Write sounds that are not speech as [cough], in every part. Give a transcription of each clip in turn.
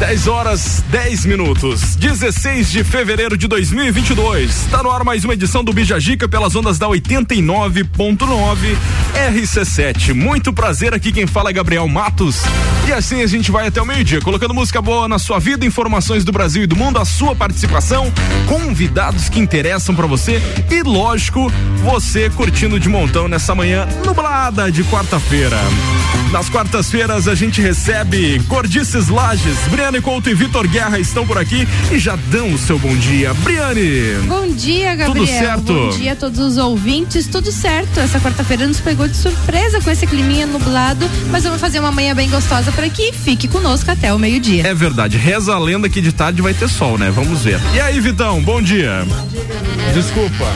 10 horas 10 minutos, 16 de fevereiro de 2022. Está no ar mais uma edição do Bijagica pelas ondas da 89.9 RC7. Muito prazer aqui quem fala é Gabriel Matos. E assim a gente vai até o meio-dia, colocando música boa na sua vida, informações do Brasil e do mundo, a sua participação, convidados que interessam para você e, lógico, você curtindo de montão nessa manhã nublada de quarta-feira. Nas quartas-feiras a gente recebe Gordices Lages, Briane Couto e Vitor Guerra estão por aqui e já dão o seu bom dia. Briane! Bom dia, Gabriel. Tudo certo? Bom dia a todos os ouvintes, tudo certo. Essa quarta-feira nos pegou de surpresa com esse climinha nublado, mas vamos fazer uma manhã bem gostosa por aqui. Fique conosco até o meio-dia. É verdade, reza a lenda que de tarde vai ter sol, né? Vamos ver. E aí, Vitão, bom dia. Desculpa.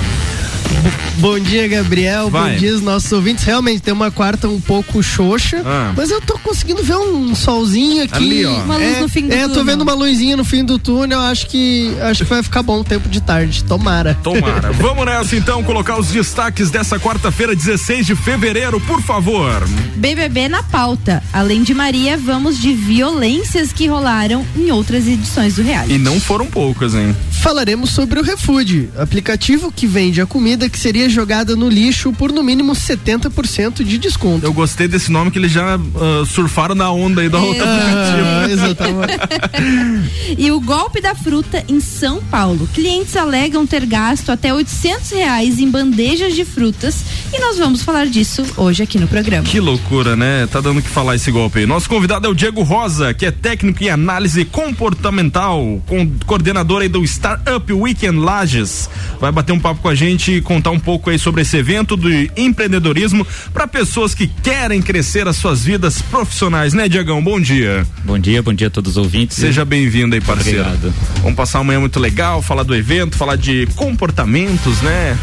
Bom dia, Gabriel. Vai. Bom dia, aos nossos ouvintes. Realmente tem uma quarta um pouco xoxa, Ah. mas eu tô conseguindo ver um solzinho aqui. Ali, ó. Uma luz é, no fim do é, eu tô túnel. vendo uma luzinha no fim do túnel. Acho que acho que vai ficar bom o tempo de tarde. Tomara. Tomara. [laughs] Vamos nessa então, colocar os destaques dessa quarta-feira, 16 de fevereiro, por favor. BBB na pauta. Além de Maria, vamos de violências que rolaram em outras edições do reality. E não foram poucas, hein? Falaremos sobre o Refood, aplicativo que vende a comida que seria jogada no lixo por no mínimo 70% de desconto. Eu gostei desse nome que eles já ah, surfaram na onda aí da outra aplicativo. Ah, exatamente. [laughs] E o golpe da fruta em São Paulo. Clientes alegam ter gasto até 800 reais em bandejas de frutas e nós vamos falar disso hoje aqui no programa. Que loucura, né? Tá dando o que falar esse golpe aí. Nosso convidado é o Diego Rosa, que é técnico em análise comportamental, com, coordenador aí do Startup Weekend Lages. Vai bater um papo com a gente e contar um pouco aí sobre esse evento do empreendedorismo para pessoas que querem crescer as suas vidas profissionais, né, Diegão? Bom dia. Bom dia, bom dia a todos os ouvintes. Seja bem-vindo aí, parceiro. Obrigado. Vamos passar uma manhã muito legal, falar do evento, falar de comportamentos, né?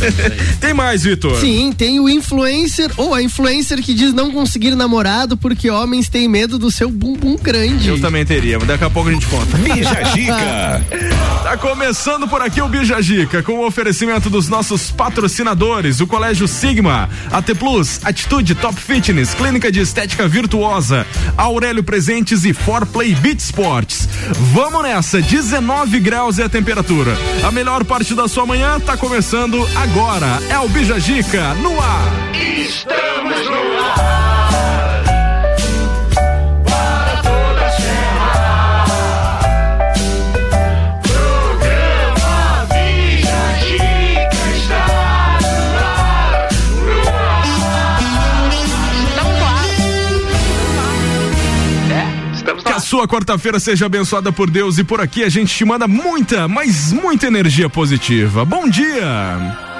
[laughs] Tem mais, Vitor? Sim, tem o influencer ou a influencer que diz não conseguir namorado porque homens têm medo do seu bumbum grande. Eu também teria, mas daqui a pouco a gente conta. [laughs] Bija Gica. Tá começando por aqui o Bijagica, com o oferecimento dos nossos patrocinadores, o Colégio Sigma, AT Plus, Atitude Top Fitness, Clínica de Estética Virtuosa, Aurélio Presentes e Forplay Beat Sports. Vamos nessa, 19 graus é a temperatura. A melhor parte da sua manhã tá começando agora. É o Bijagica no ar. Que a sua quarta-feira seja abençoada por Deus e por aqui a gente te manda muita, mas muita energia positiva. Bom dia!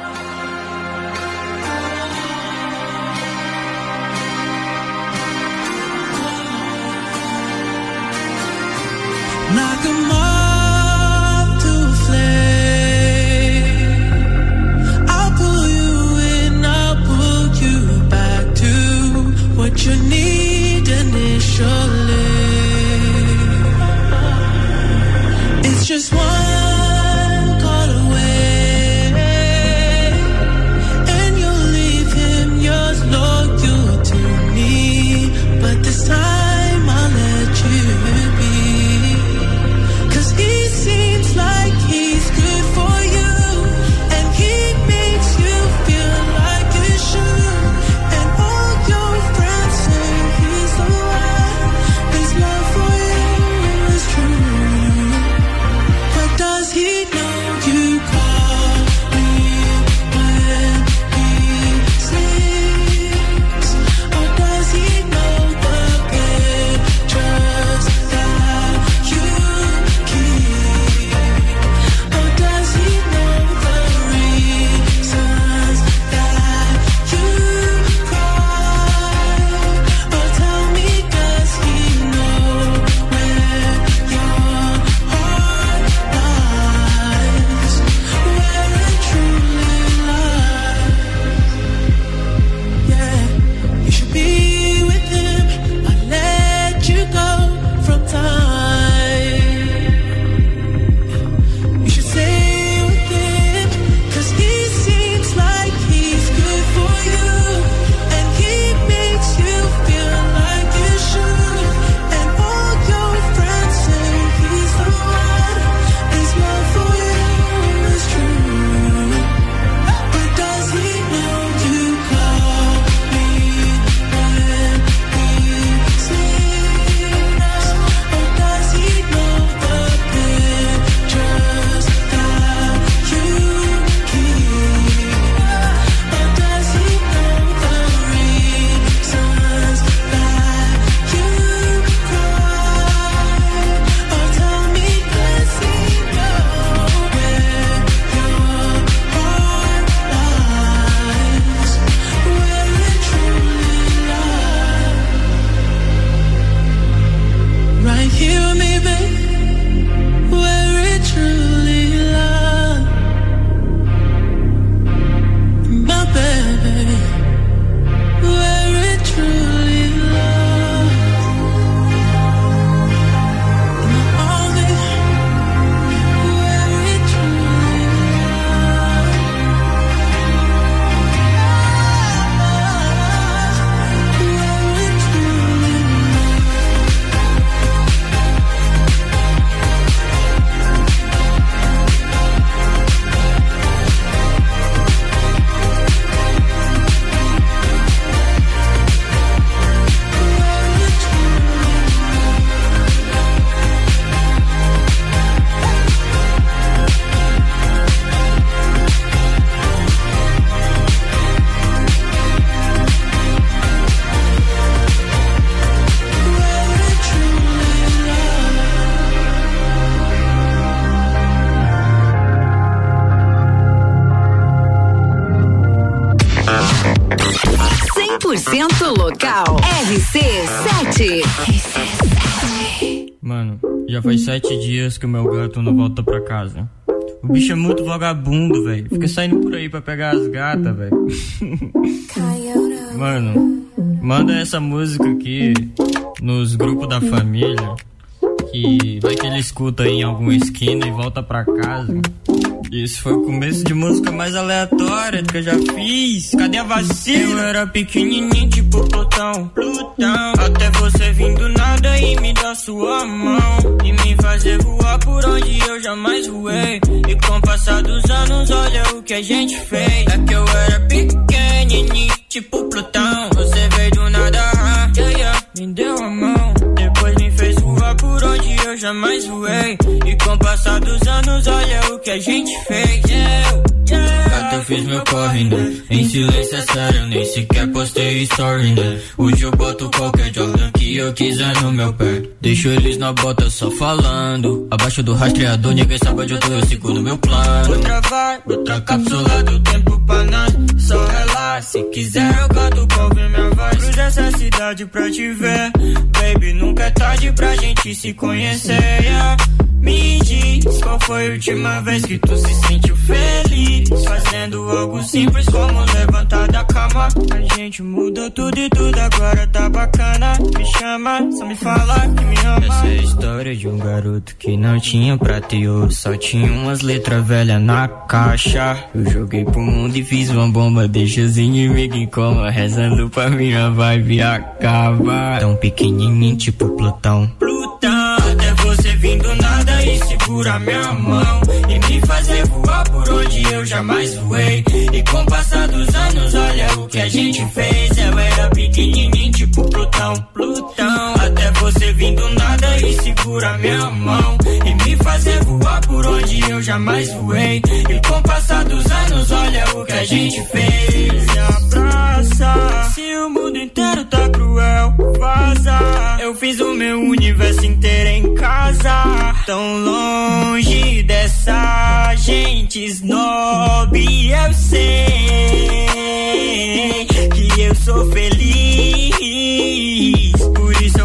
Já faz sete dias que o meu gato não volta pra casa. O bicho é muito vagabundo, velho. Fica saindo por aí pra pegar as gatas, velho. Mano, manda essa música aqui nos grupos da família. Que vai que ele escuta em alguma esquina e volta pra casa. Isso foi o começo de música mais aleatória que eu já fiz. Cadê a vacina? Eu era pequenininho, tipo Plutão. Plutão. Até você vir do nada e me dar sua mão. E me fazer voar por onde eu jamais voei. E com o passar dos anos, olha o que a gente fez. É que eu era pequenininho, tipo Plutão. Você veio do nada, ah, yeah, yeah, me deu a jamais voei. E com o passar dos anos, olha o que a gente fez. Eu fiz meu corre, né? Em silêncio é sério, nem sequer postei story, né? Hoje eu boto qualquer Jordan que eu quiser no meu pé. Deixo eles na bota só falando. Abaixo do rastreador, ninguém sabe onde eu tô, eu sigo no meu plano. Outra vai, outra cápsula do tempo pra nós. Só relaxa, se quiser eu canto pra ouvir minha voz. Cruza essa cidade pra te ver. Baby, nunca é tarde pra gente se conhecer. yeah. Me diz qual foi a última vez que tu se sentiu feliz. Fazendo algo simples como levantar da cama. A gente mudou tudo e tudo agora tá bacana. Me chama, só me fala que me ama. Essa é a história de um garoto que não tinha prata e ouro. Só tinha umas letras velhas na caixa. Eu joguei pro mundo e fiz uma bomba. Deixa os inimigos em coma. Rezando pra minha vibe acabar. Tão pequenininho, tipo Plutão. Plutão, até você vindo e segura minha mão. E me fazer voar por onde eu jamais voei. E com o passar dos anos, olha o que a gente fez. Eu era pequenininho, tipo Plutão. Plutão, até você vindo nada e segura minha mão. E me fazer voar por onde eu jamais voei. E com o passar dos anos, olha o que a gente fez. Me abraça. Se o mundo inteiro tá cruel, vaza. Eu fiz o meu universo inteiro em casa. Tão longe dessa gente snob. Eu sei que eu sou feliz. Por isso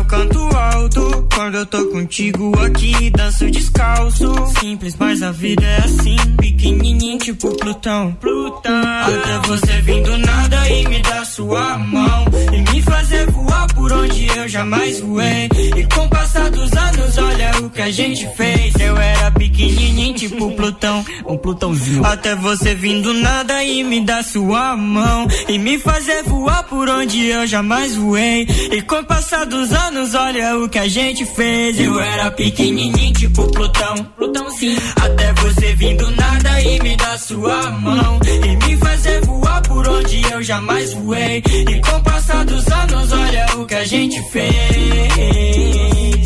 Quando eu tô contigo aqui, danço descalço. Simples, mas a vida é assim. Pequenininho, tipo Plutão. Plutão. Até você vindo nada e me dar sua mão. E me fazer voar por onde eu jamais voei. E com o passar dos anos, olha o que a gente fez. Eu era pequenininho, tipo Plutão. Um Plutãozinho. Até você vindo nada e me dar sua mão. E me fazer voar por onde eu jamais voei. E com o passar dos anos, olha o que a gente fez. Eu era pequenininho, tipo Plutão. Plutãozinho. Até você vindo nada e me dar sua mão. E me fazer voar por onde eu jamais voei. E com o passar dos anos, olha o que a gente fez.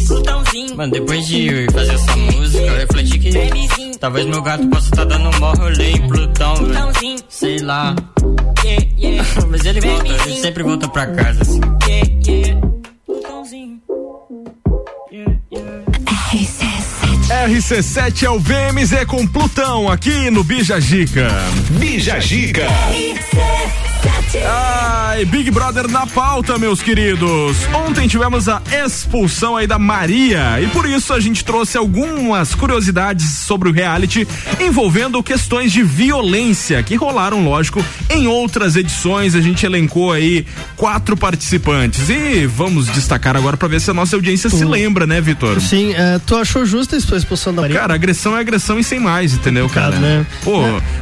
Plutãozinho. Mano, depois de fazer essa música, eu refleti que talvez meu gato possa estar dando um maior rolê em Plutão, velho. Sei lá. [laughs] Mas ele volta, ele sempre volta pra casa, assim. Plutãozinho. RC7 é o VMZ com Plutão aqui no Bija Gica. Bija Gica. Ai, Big Brother na pauta, meus queridos. Ontem tivemos a expulsão aí da Maria e por isso a gente trouxe algumas curiosidades sobre o reality envolvendo questões de violência que rolaram, lógico, em outras edições. A gente elencou aí quatro participantes e vamos destacar agora para ver se a nossa audiência se lembra, né, Vitor? Sim, é, tu achou justa a expulsão da Maria? Cara, agressão é agressão e sem mais, entendeu, cara? né? Pô,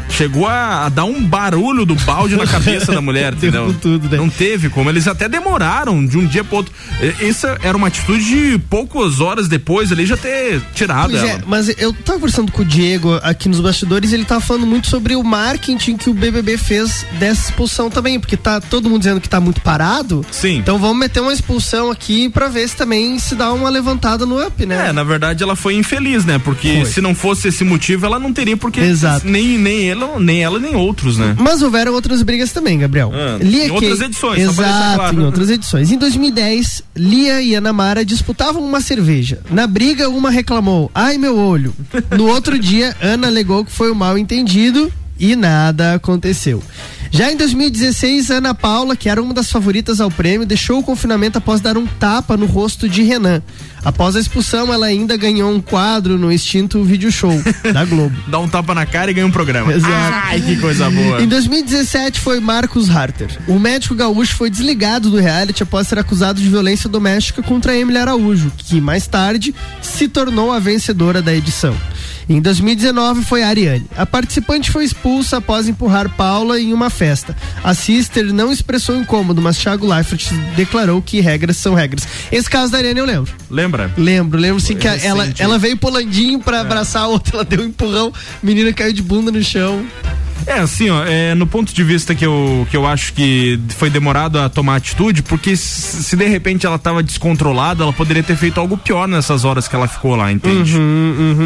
chegou a, a dar um barulho do balde na [laughs] cabeça da mulher, entendeu? Tudo, né? Não teve como. Eles até demoraram de um dia pro outro. Essa era uma atitude de poucas horas depois ali já ter tirado Pois ela. é, mas eu tava conversando com o Diego aqui nos bastidores, ele tava falando muito sobre o marketing que o BBB fez dessa expulsão também, porque tá todo mundo dizendo que tá muito parado. Sim. Então vamos meter uma expulsão aqui pra ver se também se dá uma levantada no up, né? É, na verdade ela foi infeliz, né? Porque Foi. se não fosse esse motivo, ela não teria porque Exato. nem nem ela, nem ela nem outros, né? Mas houveram outras brigas também, Gabriel. Ah, Lia em outras Kay- edições, pra deixar Exato, claro. em outras edições. Em 2010, Lia e Ana Mara disputavam uma cerveja. Na briga, uma reclamou: ai meu olho. No outro [laughs] dia, Ana alegou que foi um mal entendido e nada aconteceu. Já em 2016, Ana Paula, que era uma das favoritas ao prêmio, deixou o confinamento após dar um tapa no rosto de Renan. Após a expulsão, ela ainda ganhou um quadro no extinto Video Show [laughs] da Globo. Dá um tapa na cara e ganha um programa. Exato. Ai, que coisa boa. Em 2017 foi Marcos Harter. O médico gaúcho foi desligado do reality após ser acusado de violência doméstica contra Emily Araújo, que mais tarde se tornou a vencedora da edição. Em 2019 foi a Ariane. A participante foi expulsa após empurrar Paula em uma festa. A Sister não expressou incômodo, mas Thiago Leifert declarou que regras são regras. Esse caso da Ariane eu lembro. Lembra? Lembro, lembro sim que ela, ela veio pulandinho pra abraçar a outra, ela deu um empurrão, menina caiu de bunda no chão. É, assim, ó, é, no ponto de vista que eu, que eu acho que foi demorado a tomar atitude, porque se, se de repente ela tava descontrolada, ela poderia ter feito algo pior nessas horas que ela ficou lá, entende?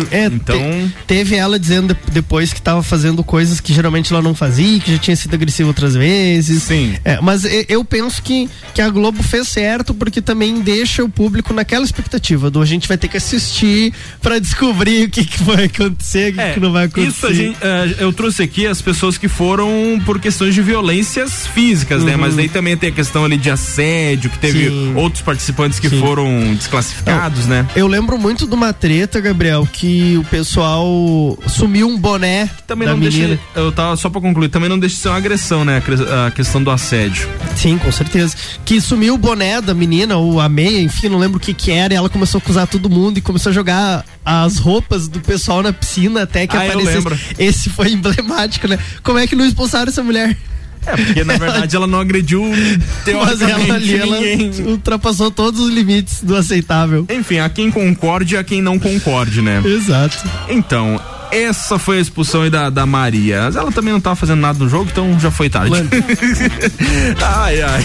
É, Então- te- teve ela dizendo de- depois que tava fazendo coisas que geralmente ela não fazia, que já tinha sido agressiva outras vezes. Sim. É, mas eu penso que, que a Globo fez certo porque também deixa o público naquela expectativa do a gente vai ter que assistir pra descobrir o que, que vai acontecer, o que, que não vai acontecer. É, Isso a gente, é, eu trouxe aqui as pessoas que foram por questões de violências físicas, né? Mas daí também tem a questão ali de assédio, que teve Uhum. Sim. outros participantes que Sim. foram desclassificados, né? Eu lembro muito de uma treta, Gabriel, que o pessoal sumiu um boné Também da não menina. deixa. Eu tava só pra concluir, também não deixa de ser uma agressão, né? A questão do assédio. Sim, com certeza. Que sumiu o boné da menina, ou a meia, enfim, não lembro o que que era, e ela começou a acusar todo mundo e começou a jogar as roupas do pessoal na piscina até que Ah, aparecesse. lembro. Esse foi emblemático, né? Como é que não expulsaram essa mulher? É, porque na [laughs] verdade ela não agrediu Mas ela ali, ela ultrapassou todos os limites do aceitável. Enfim, a quem concorde e a quem não concorde, né? Exato. Então, essa foi a expulsão aí da, da Maria. Mas ela também não tava fazendo nada no jogo, então já foi tarde. [laughs] ai, ai.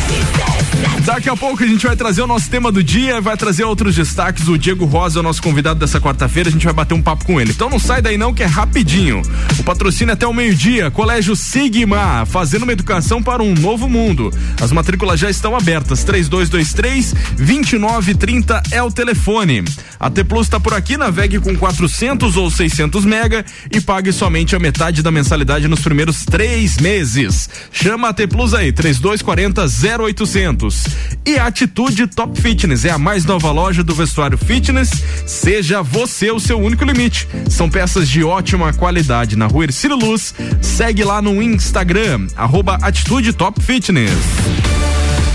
Daqui a pouco a gente vai trazer o nosso tema do dia, vai trazer outros destaques. O Diego Rosa é o nosso convidado dessa quarta-feira, a gente vai bater um papo com ele. Então não sai daí não, que é rapidinho. O patrocínio é até o meio-dia, Colégio Sigma, fazendo uma educação para um novo mundo. As matrículas já estão abertas, 3223 2930 é o telefone. A T Plus está por aqui, navegue com 400 ou 600 mega e pague somente a metade da mensalidade nos primeiros três meses. Chama a T Plus aí, 3240 0800. E Atitude Top Fitness é a mais nova loja do vestuário fitness. Seja você o seu único limite. São peças de ótima qualidade na rua Ercílio Luz. Segue lá no Instagram, arroba Atitude Top Fitness.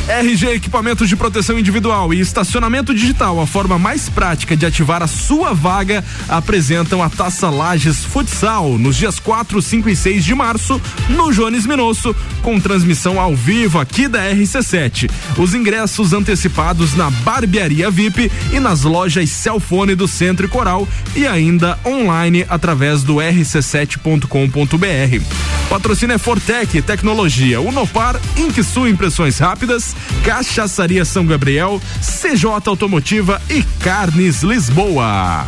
RG Equipamentos de Proteção Individual e Estacionamento Digital, a forma mais prática de ativar a sua vaga, apresentam a Taça Lages Futsal nos dias 4, 5 e 6 de março, no Jones Minosso, com transmissão ao vivo aqui da RC7. Os ingressos antecipados na Barbearia VIP e nas lojas Celfone do Centro e Coral e ainda online através do rc7.com.br. Patrocínio é Fortec, Tecnologia, Unopar, Inksul Impressões Rápidas, Cachaçaria São Gabriel, CJ Automotiva e Carnes Lisboa.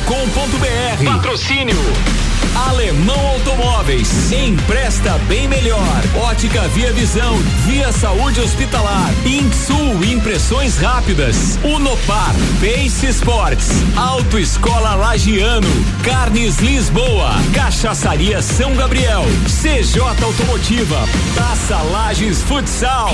rc7.com.br. Patrocínio Alemão Automóveis. Empresta bem melhor. Ótica Via Visão. Via Saúde Hospitalar. Insul Impressões Rápidas. Unopar. Pace Sports. Autoescola Lagiano. Carnes Lisboa. Cachaçaria São Gabriel. CJ Automotiva. Taça Lages Futsal.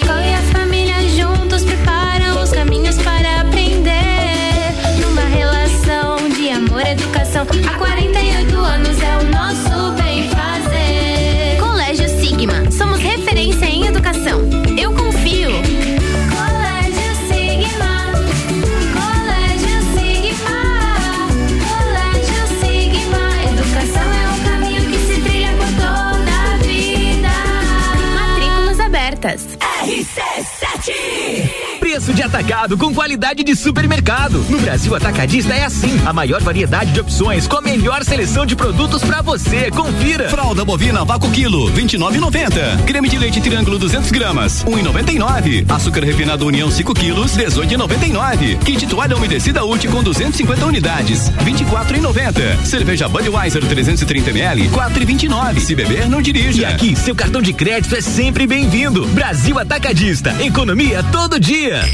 Há 48 anos é um Preço de atacado com qualidade de supermercado. No Brasil Atacadista é assim. A maior variedade de opções com a melhor seleção de produtos pra você. Confira. Fralda bovina vácuo quilo, 29,90. Creme de leite triângulo 200 gramas, 1,99. Açúcar refinado União 5 quilos, 18,99. Kit toalha umedecida útil com 250 unidades, 24,90. Cerveja Budweiser 330 ml, 4,29. Se beber, não E dirija. aqui, seu cartão de crédito é sempre bem-vindo. Brasil Atacadista. Economia todo dia.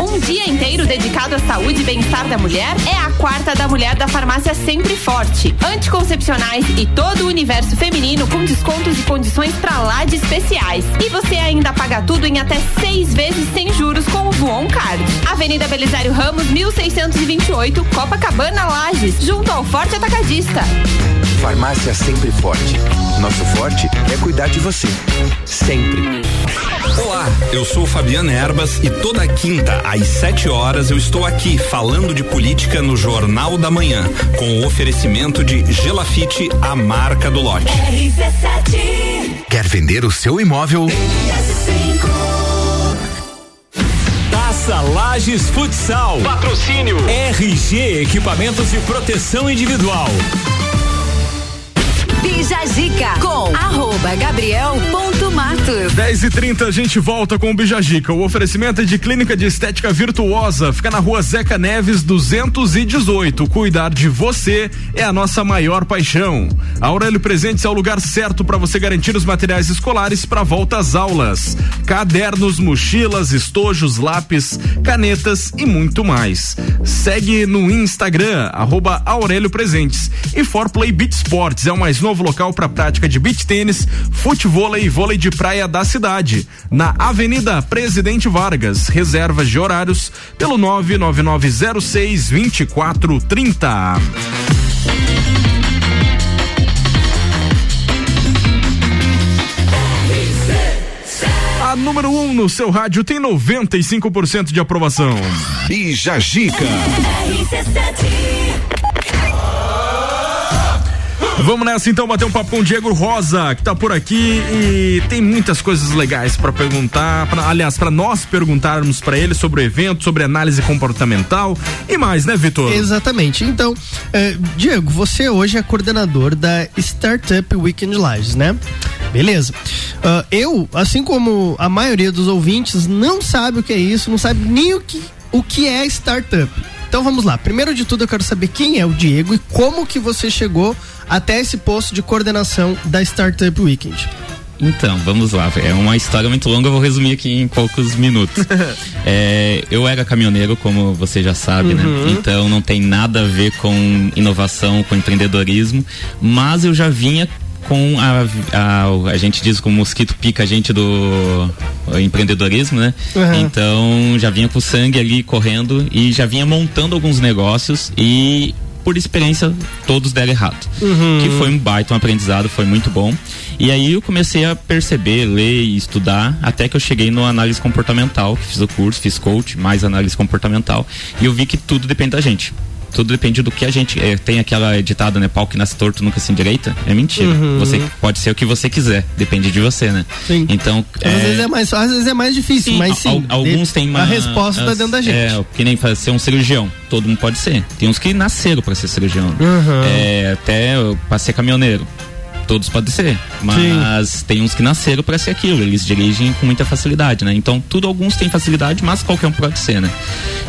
Um dia inteiro dedicado à saúde e bem-estar da mulher é a quarta da mulher da farmácia Sempre Forte. Anticoncepcionais e todo o universo feminino com descontos e condições pra lá de especiais. E você ainda paga tudo em até seis vezes sem juros com o Voon Card. Avenida Belisário Ramos, 1628, Copacabana, Lages, junto ao Forte Atacadista. Farmácia Sempre Forte. Nosso forte é cuidar de você. Sempre. Olá, eu sou Fabiana Erbas e toda quinta às 7 horas eu estou aqui falando de política no Jornal da Manhã, com o oferecimento de Gelafite, a marca do lote. Quer vender o seu imóvel? Taça Lages Futsal. Patrocínio RG Equipamentos de Proteção Individual. Bija Zica com arroba gabriel.matos. 10 e 30 a gente volta com o Bijagica. O oferecimento é de Clínica de Estética Virtuosa. Fica na rua Zeca Neves 218. Cuidar de você é a nossa maior paixão. Aurélio Presentes é o lugar certo para você garantir os materiais escolares para volta às aulas. Cadernos, mochilas, estojos, lápis, canetas e muito mais. Segue no Instagram, arroba Aurélio Presentes. E For Play Beach Sports é o mais novo local para prática de beach tênis, futevôlei e vôlei de praia da cidade. Na Avenida Presidente Vargas. Reservas de horários pelo 99906 2430. A número 1 um no seu rádio tem 95% de aprovação. Bija Gica. Vamos nessa então bater um papo com o Diego Rosa, que tá por aqui e tem muitas coisas legais para perguntar, pra, aliás, para nós perguntarmos para ele sobre o evento, sobre análise comportamental e mais, né, Vitor? Exatamente. Então, eh, Diego, você hoje é coordenador da Startup Weekend Lives, né? Beleza. Ah, eu, assim como a maioria dos ouvintes, não sabe o que é isso, não sabe nem o que, o que é startup. Então vamos lá. Primeiro de tudo, eu quero saber quem é o Diego e como que você chegou até esse posto de coordenação da Startup Weekend. Então, vamos lá. É uma história muito longa, eu vou resumir aqui em poucos minutos. [laughs] É, eu era caminhoneiro, como você já sabe, né? Uhum. Então não tem nada a ver com inovação, com empreendedorismo, mas eu já vinha com a, a, a gente diz que o mosquito pica a gente do empreendedorismo, né? Uhum. Então já vinha com o sangue ali correndo e já vinha montando alguns negócios e por experiência todos deram errado. Uhum. Que foi um baita um aprendizado, foi muito bom. E aí eu comecei a perceber, ler e estudar, até que eu cheguei no análise comportamental, que fiz o curso, fiz coach, mais análise comportamental, e eu vi que tudo depende da gente. Tudo depende do que a gente. eh, tem aquela ditada, né? Pau que nasce torto nunca se endireita. É mentira. Uhum. Você pode ser o que você quiser. Depende de você, né? Sim. Então. Às vezes é mais fácil, às vezes é mais difícil, mas sim. al- alguns têm uma. A resposta tá as- dentro da gente. É, que nem ser um cirurgião. Todo mundo pode ser. Tem uns que nasceram pra ser cirurgião. Uhum. É, até pra ser caminhoneiro. Todos podem ser, mas tem uns que nasceram pra ser aquilo, eles dirigem com muita facilidade, né? Então, tudo alguns têm facilidade, mas qualquer um pode ser, né?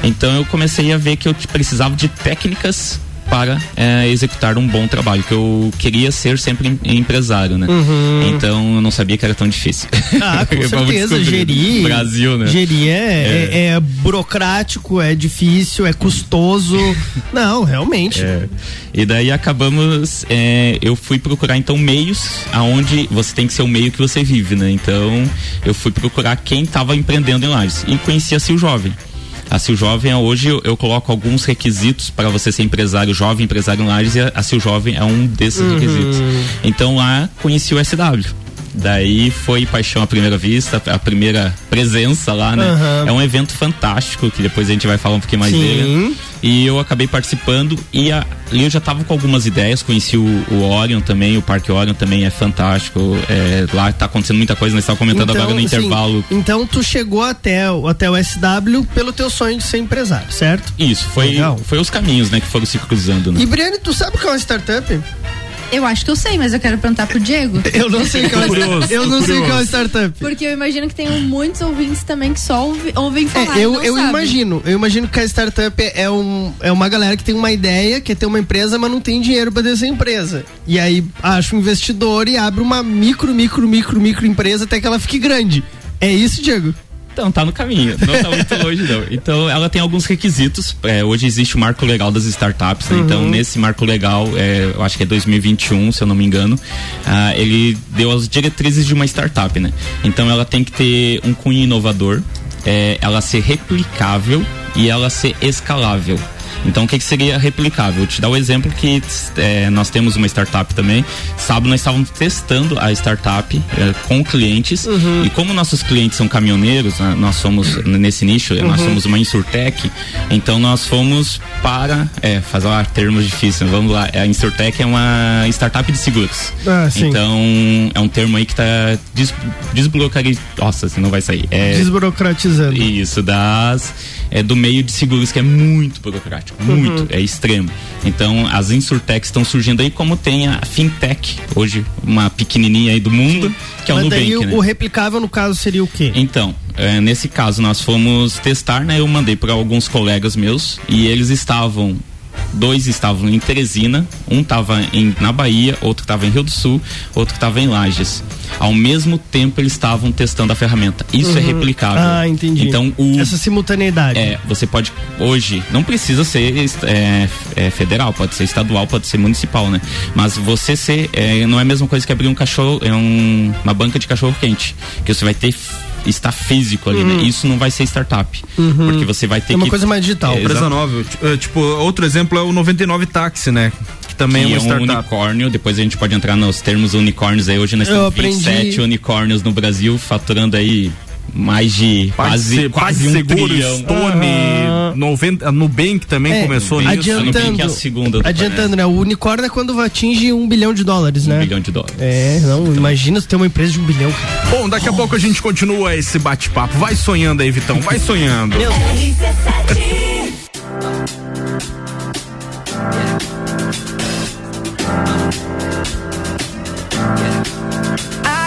Então, eu comecei a ver que eu precisava de técnicas para é, executar um bom trabalho, que eu queria ser sempre em- empresário, né? Uhum. Então, eu não sabia que era tão difícil. Ah, [laughs] com certeza, gerir. Brasil, né? Gerir é, é- é burocrático, é difícil, é custoso. [laughs] Não, realmente. É. E daí acabamos, é, eu fui procurar então meios aonde você tem que ser o meio que você vive, né? Então eu fui procurar quem estava empreendendo em Lages e conheci a Sil Jovem. A Sil Jovem, hoje eu, eu coloco alguns requisitos para você ser empresário jovem, empresário em Lages e a, a Sil Jovem é um desses Uhum. requisitos. Então lá conheci o SW. Daí foi paixão à primeira vista, a primeira presença lá, né? Aham. É um evento fantástico, que depois a gente vai falar um pouquinho mais Sim. dele. E eu acabei participando e a- eu já tava com algumas ideias, conheci o, o Orion também, o Parque Orion também é fantástico. é, lá tá acontecendo muita coisa, nós estávamos comentando agora no sim, intervalo. então tu chegou até, o- até o SW pelo teu sonho de ser empresário, certo? Isso, foi, Legal. foi os caminhos, né, que foram se cruzando, né? E Briane, tu sabe o que é uma startup? Eu acho que eu sei, mas eu quero perguntar pro Diego. [laughs] Eu não sei o que é uma startup. Eu não sei o que é uma startup. Porque eu imagino que tem muitos ouvintes também que só ouvi- ouvem falar. É, e eu, não eu sabem. imagino, eu imagino que a startup é, um, é uma galera que tem uma ideia, quer ter uma empresa, mas não tem dinheiro pra ter essa empresa. E aí acha um investidor e abre uma micro, micro, micro, micro empresa até que ela fique grande. É isso, Diego? Então, tá no caminho, não tá muito longe não. Então, ela tem alguns requisitos. é, hoje existe o marco legal das startups, né? Uhum. Então, nesse marco legal, é, eu acho que é 2021, se eu não me engano, ah, ele deu as diretrizes de uma startup, né? Então, ela tem que ter um cunho inovador, é, ela ser replicável e ela ser escalável. Então, o que, que seria replicável? Vou te dar o exemplo que é, nós temos uma startup também. Sábado nós estávamos testando a startup é, com clientes e como nossos clientes são caminhoneiros, né, nós somos nesse nicho, nós Uhum. somos uma Insurtech, então nós fomos para, é, fazer lá termos difíceis, vamos lá, a Insurtech é uma startup de seguros. Ah. Então, é um termo aí que está des, desbloqueando, nossa, assim não vai sair. É, Desburocratizando. isso, das. É do meio de seguros que é muito burocrático, muito, Uhum. é extremo. Então, as insurtechs estão surgindo aí, como tem a fintech, hoje, uma pequenininha aí do mundo, que é o mas Nubank, daí né? o, o replicável, no caso, seria o quê? Então, é, nesse caso nós fomos testar, né? Eu mandei para alguns colegas meus e eles estavam dois estavam em Teresina, um estava na Bahia, outro estava em Rio do Sul, outro estava em Lages. Ao mesmo tempo eles estavam testando a ferramenta. Isso é Uhum. replicável. Ah, entendi. Então o Essa simultaneidade. é, você pode hoje não precisa ser é, é, federal, pode ser estadual, pode ser municipal, né? Mas você ser é, não é a mesma coisa que abrir um cachorro, é um, uma banca de cachorro quente, que você vai ter estar físico ali, Uhum. né? Isso não vai ser startup, Uhum. porque você vai ter É uma que coisa mais digital. É, Empresa nova. Eh, Tipo, outro exemplo é o 99 Táxi, né? Que também que é é uma um startup. unicórnio, depois a gente pode entrar nos termos unicórnios aí. Hoje nós Eu temos aprendi- 27 unicórnios no Brasil, faturando aí mais de quase, quase um PagSeguro, trilhão. Stone, 90, a Nubank também É, começou nisso. adiantando, é a segunda do adiantando, né? O unicórnio é quando atinge um bilhão de dólares, né? Um bilhão de dólares. É, não, imagina você ter uma empresa de um bilhão, cara. Bom, daqui a pouco a gente continua esse bate-papo. Vai sonhando aí, Vitão, vai sonhando.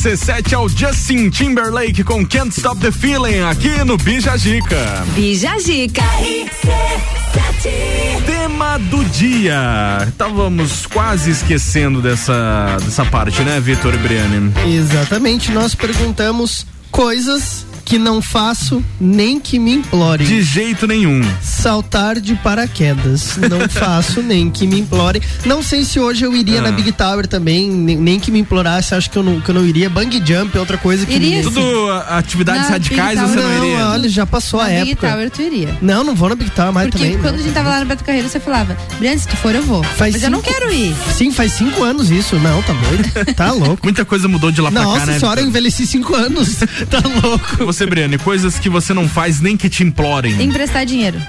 RC7 é o Justin Timberlake com Can't Stop the Feeling aqui no Bija Gica. Bija Gica. Tema do dia. Estávamos quase esquecendo dessa, dessa parte, né, Vitor e Briane? Exatamente, nós perguntamos coisas que não faço nem que me implorem. De jeito nenhum. Saltar de paraquedas. Não [laughs] faço nem que me implorem. Não sei se hoje eu iria Ah. na Big Tower também, nem, nem que me implorasse, acho que eu não, que eu não iria. Bang Jump é outra coisa que Iria. Tudo atividades Na radicais Big você Tower, não iria? olha, já passou Na a Big época. Tower tu iria. Não, não vou na Big Tower mais Porque também. quando não. a gente tava lá no Beto Carreiro, você falava, Brian, se tu for, eu vou. Faz Mas eu não cinco- quero ir. Sim, faz cinco anos isso. Não, tá doido. [laughs] Tá louco. Muita coisa mudou de lá pra Nossa cá, né? senhora, eu envelheci cinco anos. [laughs] Tá louco. Você, Briane, coisas que você não faz nem que te implorem. Emprestar dinheiro.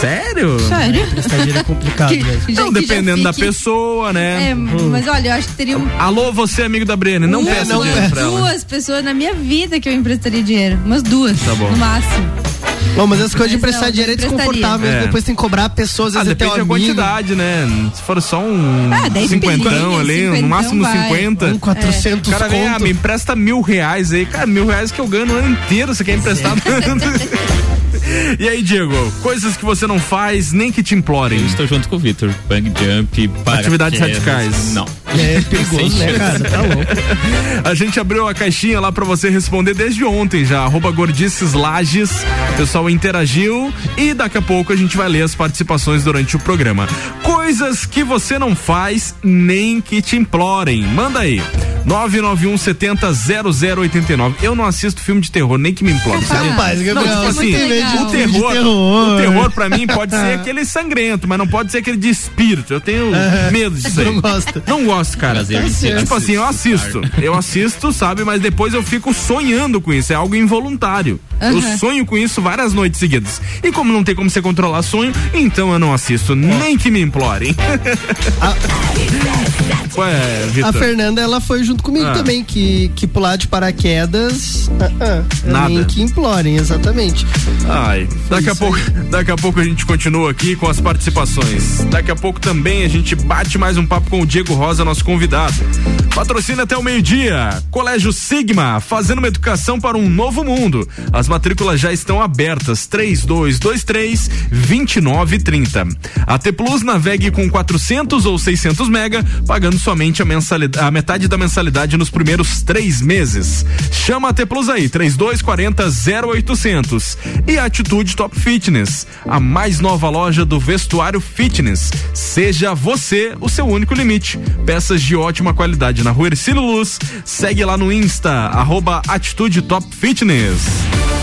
Sério? Sério? Estagiário é complicado Que- mesmo. já dependendo da pessoa, né? É, mas olha, eu acho que teria um- Alô, você, amigo da Briane, não peça dinheiro pra ela. duas pessoas na minha vida que eu emprestaria dinheiro. Umas duas, Tá bom. no máximo. Bom, mas as coisas de emprestar dinheiro é desconfortável. É. Depois tem que cobrar a pessoa, às Ah, vezes até o depende da quantidade, né? Se for só um Ah, 10 cinquentão ali, no máximo vai. 50. Um 400 O cara vem, ah, me empresta mil reais aí. Cara, mil reais que eu ganho no ano inteiro, você quer emprestar? [laughs] [laughs] E aí, Diego, coisas que você não faz nem que te implorem. Eu estou junto com o Vitor. Bang jump, Atividades radicais. Não. É perigoso, né, cara? Tá louco. [laughs] A gente abriu a caixinha lá pra você responder desde ontem já, arroba Gordices Lages. O pessoal interagiu e daqui a pouco a gente vai ler as participações durante o programa. Coisas que você não faz nem que te implorem. Manda aí. 991 70 0089. Eu não assisto filme de terror, nem que me implore. Rapaz, não, Gabriel, tipo assim, o terror, terror. o terror pra mim pode ser aquele sangrento, mas não pode ser aquele de espírito. Eu tenho medo disso [laughs] aí. Não gosta. Não gosto, cara. De ser tipo assim, eu assisto. Eu assisto, sabe, mas depois eu fico sonhando com isso. É algo involuntário. Eu sonho com isso várias noites seguidas. E como não tem como você controlar sonho, então eu não assisto. Nem que me implorem. [laughs] Ué, Vitor. A Fernanda, ela foi junto comigo Ah. também, que, que pular de paraquedas. ah, ah, Nada. Nem que implorem, exatamente. Ai, daqui a pouco, [laughs] daqui a pouco a gente continua aqui com as participações. Daqui a pouco também a gente bate mais um papo com o Diego Rosa, nosso convidado. Patrocina até o meio-dia. Colégio Sigma, fazendo uma educação para um novo mundo. As matrículas já estão abertas. 3223 2930. A T Plus navegue com 400 ou 600 mega, pagando somente a, mensalidade, a metade da mensalidade nos primeiros três meses. Chama a T Plus aí, 3240 0800. E a Atitude Top Fitness, a mais nova loja do vestuário fitness. Seja você o seu único limite. Peças de ótima qualidade na rua Ercílio Luz. Segue lá no Insta, arroba Atitude Top Fitness.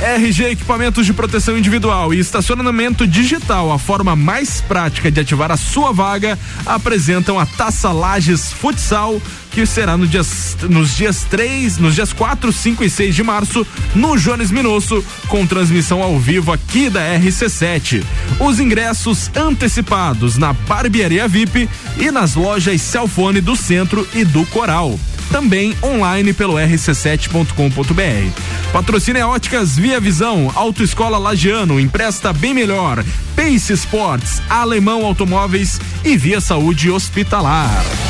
RG Equipamentos de Proteção Individual e Estacionamento Digital, a forma mais prática de ativar a sua vaga, apresentam a Taça Lages Futsal, que será no dias, nos dias 3, nos dias 4, 5 e 6 de março, no Jones Minosso, com transmissão ao vivo aqui da RC7. Os ingressos antecipados na Barbearia VIP e nas lojas Celfone do Centro e do Coral também online pelo rc7.com.br. Patrocínio é Óticas Via Visão, Autoescola Lagiano, empresta bem melhor. Pace Sports, Alemão Automóveis e Via Saúde Hospitalar.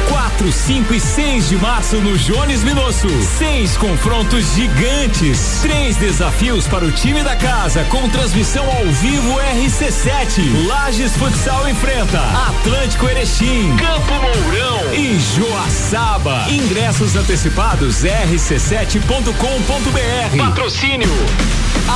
4, 5 e 6 de março no Jones Minosso. Seis confrontos gigantes. Três desafios para o time da casa com transmissão ao vivo RC7. Lages Futsal enfrenta Atlântico Erechim, Campo Mourão e Joaçaba. Ingressos antecipados rc7.com.br. Patrocínio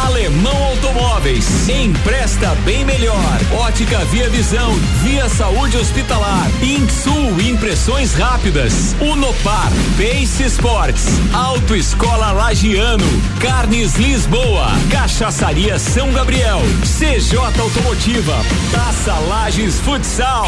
Alemão Automóveis. Empresta bem melhor. Ótica Via Visão. Via Saúde Hospitalar. Insul Impressões Rápidas. Unopar. Pace Sports. Autoescola Lagiano. Carnes Lisboa. Cachaçaria São Gabriel. CJ Automotiva. Taça Lages Futsal.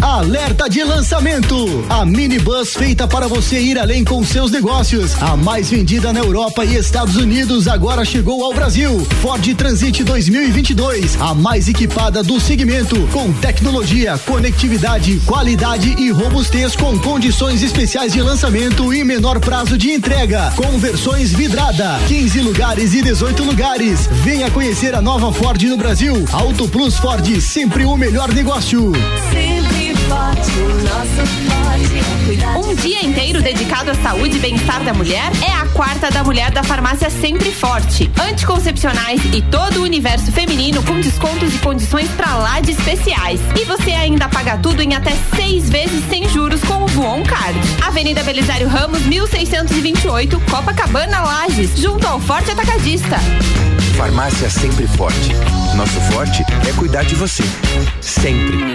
Alerta de lançamento! A minibus feita para você ir além com seus negócios. A mais vendida na Europa e Estados Unidos agora chegou ao Brasil. Ford Transit 2022, a mais equipada do segmento, com tecnologia, conectividade, qualidade e robustez com condições especiais de lançamento e menor prazo de entrega. Com versões vidrada, 15 lugares e 18 lugares. Venha conhecer a nova Ford no Brasil. Auto Plus Ford, sempre o melhor negócio. Sempre forte, o nosso forte é cuidar Um dia inteiro dedicado à saúde e bem-estar da mulher é a quarta da mulher da farmácia Sempre Forte. Anticoncepcionais e todo o universo feminino com descontos e condições pra lá de especiais. E você ainda paga tudo em até seis vezes sem juros com o Voon Card. Avenida Belisário Ramos, 1628, Copacabana, Lages, junto ao Forte Atacadista. Farmácia Sempre Forte. Nosso forte é cuidar de você. Sempre.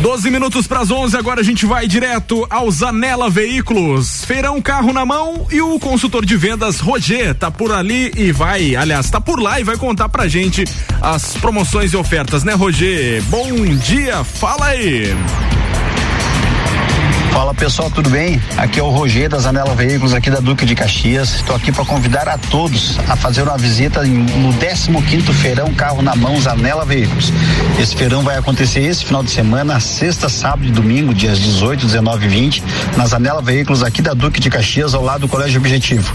12 minutos para as 11, agora a gente vai direto ao Zanela Veículos. Feirão carro na mão e o consultor de vendas Roger tá por ali e vai, aliás, tá por lá e vai contar pra gente as promoções e ofertas, né, Roger? Bom dia, fala aí. Fala pessoal, tudo bem? Aqui é o Roger da Zanela Veículos aqui da Duque de Caxias. Estou aqui para convidar a todos a fazer uma visita no 15º Feirão Carro na Mão Zanela Veículos. Esse feirão vai acontecer esse final de semana, sexta, sábado e domingo, dias 18, 19 e 20, na Zanela Veículos aqui da Duque de Caxias, ao lado do Colégio Objetivo.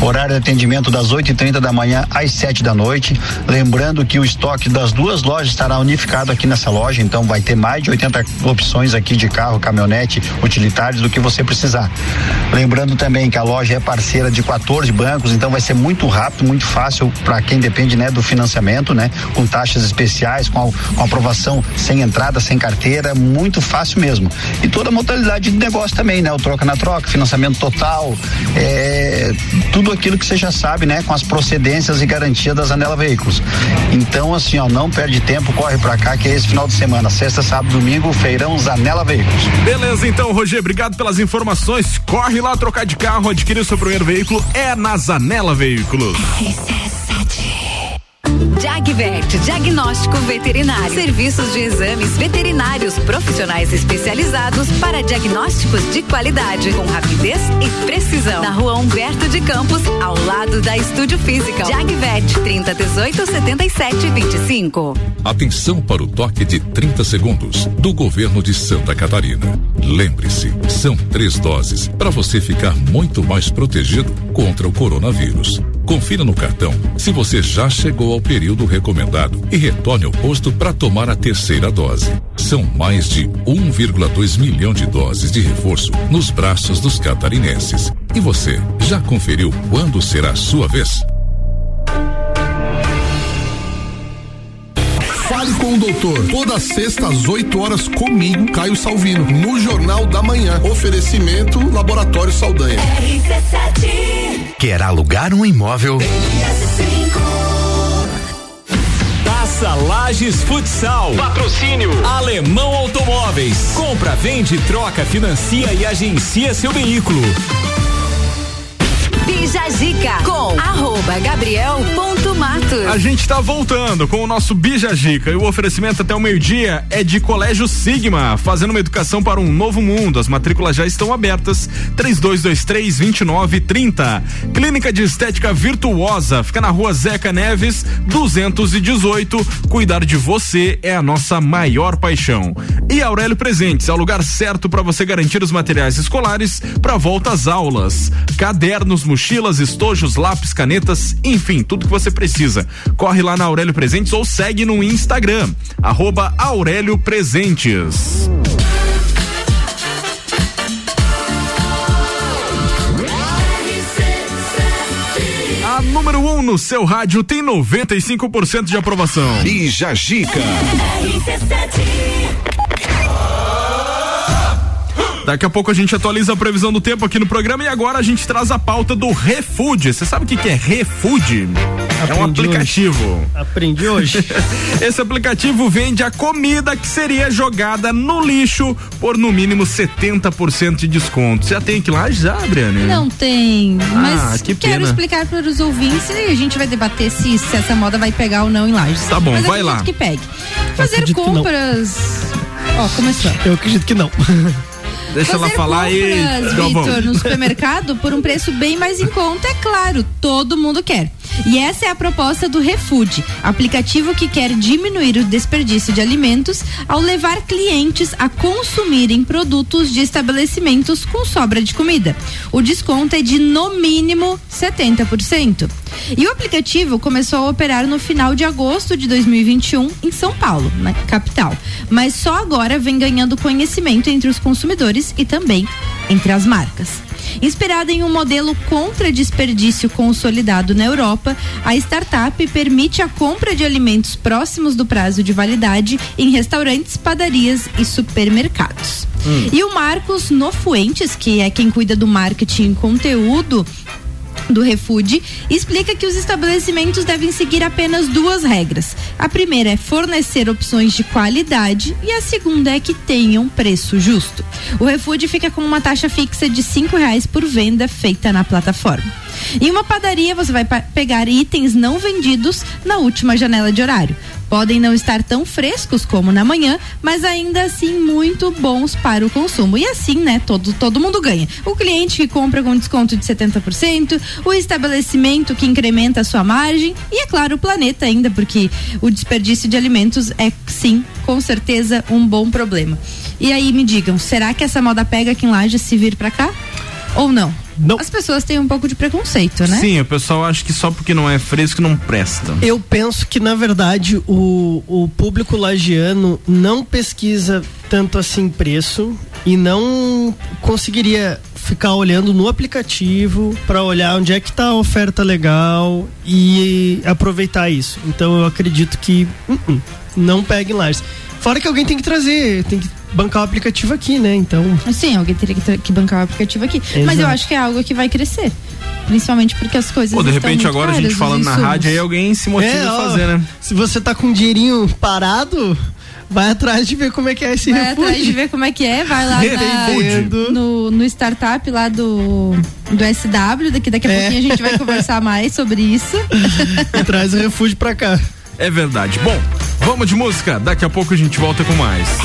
Horário de atendimento das 8h30 da manhã às 7 da noite. Lembrando que o estoque das duas lojas estará unificado aqui nessa loja, então vai ter mais de 80 opções aqui de carro, caminhonete, utilitários do que você precisar. Lembrando também que a loja é parceira de 14 bancos, então vai ser muito rápido, muito fácil para quem depende, né, do financiamento, né, com taxas especiais, com, a- com aprovação sem entrada, sem carteira, muito fácil mesmo. E toda a modalidade de negócio também, né, o troca na troca, financiamento total, é, tudo aquilo que você já sabe, né, com as procedências e garantia da Zanela Veículos. Então, assim, ó, não perde tempo, corre para cá que é esse final de semana, sexta, sábado, domingo, feirão Zanela Veículos. Beleza, então, Roger, obrigado pelas informações. Corre lá trocar de carro, adquirir o seu primeiro veículo, é na Zanela Veículos. Jagvet, diagnóstico veterinário. Serviços de exames veterinários profissionais especializados para diagnósticos de qualidade, com rapidez e precisão. Na rua Humberto de Campos, ao lado da Estúdio Física. Jagvet, 30 18 77 25. Atenção para o toque de 30 segundos do governo de Santa Catarina. Lembre-se, são três doses para você ficar muito mais protegido contra o coronavírus. Confira no cartão se você já chegou ao período recomendado e retorne ao posto para tomar a terceira dose. São mais de 1,2 milhão de doses de reforço nos braços dos catarinenses. E você já conferiu quando será a sua vez? Fale com o doutor. Toda sexta às 8 horas comigo, Caio Salvino, no Jornal da Manhã. Oferecimento Laboratório Saldanha. Quer alugar um imóvel? Taça Lages Futsal. Patrocínio. Alemão Automóveis. Compra, vende, troca, financia e agencia seu veículo. Bija Zica com arroba Gabriel ponto Matos. A gente tá voltando com o nosso Bija Gica e o oferecimento até o meio-dia é de Colégio Sigma, fazendo uma educação para um novo mundo. As matrículas já estão abertas. 3223 2930. Clínica de Estética Virtuosa, fica na rua Zeca Neves, 218. Cuidar de você é a nossa maior paixão. E Aurélio Presentes é o lugar certo para você garantir os materiais escolares para volta às aulas. Cadernos, mochilas, estojos, lápis, canetas, enfim, tudo que você precisa. Corre lá na Aurélio Presentes ou segue no Instagram, arroba Aurélio Presentes. A número número 1 um no seu rádio tem 95% de aprovação. Bija Gica. Daqui a pouco a gente atualiza a previsão do tempo aqui no programa e agora a gente traz a pauta do Refood. Você sabe o que, que é Refood? é um Aprendi aplicativo. hoje. Aprendi hoje. [laughs] Esse aplicativo vende a comida que seria jogada no lixo por no mínimo 70% de desconto. Você já tem aqui lá já, Adriane? Não tem, mas Ah, que quero pena. explicar para os ouvintes e a gente vai debater se, se essa moda vai pegar ou não em Lages. Tá bom, mas vai lá. que pegue. Fazer compras. Ó, começou. Eu acredito que não. [laughs] Deixa ela Fazer falar aí. Vitor, no supermercado por um preço bem mais em conta, é claro, todo mundo quer. E essa é a proposta do Refood, aplicativo que quer diminuir o desperdício de alimentos ao levar clientes a consumirem produtos de estabelecimentos com sobra de comida. O desconto é de no mínimo 70%. E o aplicativo começou a operar no final de agosto de 2021 em São Paulo, na capital. Mas só agora vem ganhando conhecimento entre os consumidores e também entre as marcas. Inspirada em um modelo contra desperdício consolidado na Europa, a startup permite a compra de alimentos próximos do prazo de validade em restaurantes, padarias e supermercados. E o Marcos Nofuentes, que é quem cuida do marketing e conteúdo do Refood explica que os estabelecimentos devem seguir apenas duas regras. A primeira é fornecer opções de qualidade e a segunda é que tenham preço justo. O Refood fica com uma taxa fixa de cinco reais por venda feita na plataforma. Em uma padaria você vai pegar itens não vendidos na última janela de horário. Podem não estar tão frescos como na manhã, mas ainda assim muito bons para o consumo. E assim, né, todo, todo mundo ganha. O cliente que compra com desconto de 70%, o estabelecimento que incrementa a sua margem e, é claro, o planeta ainda, porque o desperdício de alimentos é, sim, com certeza, um bom problema. E aí me digam, será que essa moda pega aqui em Laje se vir pra cá? Ou não? Não. As pessoas têm um pouco de preconceito, né? Sim, o pessoal acha que só porque não é fresco não presta. Eu penso que, na verdade, o, o público lagiano não pesquisa tanto assim preço e não conseguiria ficar olhando no aplicativo para olhar onde é que tá a oferta legal e aproveitar isso. Então eu acredito que uh, uh, não pegue em Lages. Fora que alguém tem que trazer, tem que bancar o aplicativo aqui, né? Então. Sim, alguém teria que, ter- que bancar o aplicativo aqui. Mas Exato. eu acho que é algo que vai crescer. Principalmente porque as coisas. Pô, de estão repente muito agora a caras, gente os falando na rádio aí alguém se motiva É, a fazer, né? Se você tá com um dinheirinho parado, vai atrás de ver como é que é esse Vai refúgio. atrás de ver como é que é, vai lá [laughs] na- no, no startup lá do, do SW, daqui, daqui a É. pouquinho a gente vai [laughs] conversar mais sobre isso. [laughs] E traz o refúgio pra cá. É verdade. Bom, vamos de música. Daqui a pouco a gente volta com mais.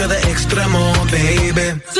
We party to the extremo, baby.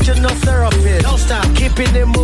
stop, keeping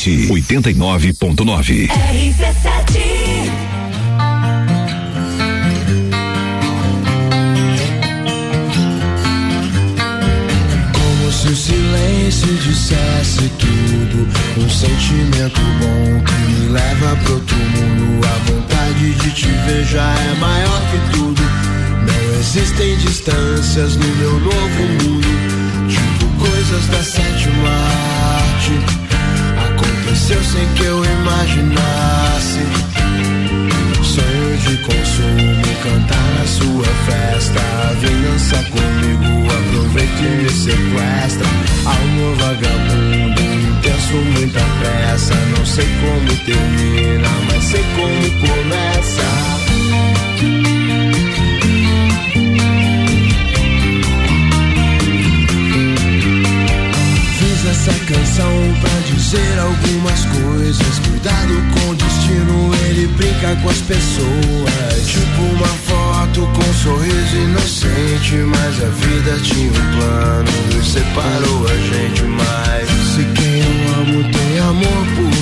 RC7 89.9. RC7 Como se o silêncio dissesse tudo. Um sentimento bom que me leva pro outro mundo. A vontade de te ver já é maior que tudo. Não existem distâncias no meu novo mundo. Tipo coisas da sétima arte. Aconteceu sem que eu imaginasse. Sonho de consumo, cantar na sua festa. Vingança comigo, aproveita e me sequestra. Alma vagabundo, intenso, muita pressa. Não sei como termina, mas sei como começa. Essa canção pra dizer algumas coisas. Cuidado com o destino, ele brinca com as pessoas. Tipo uma foto com um sorriso inocente. Mas a vida tinha um plano e separou a gente mais. Se quem eu amo tem amor por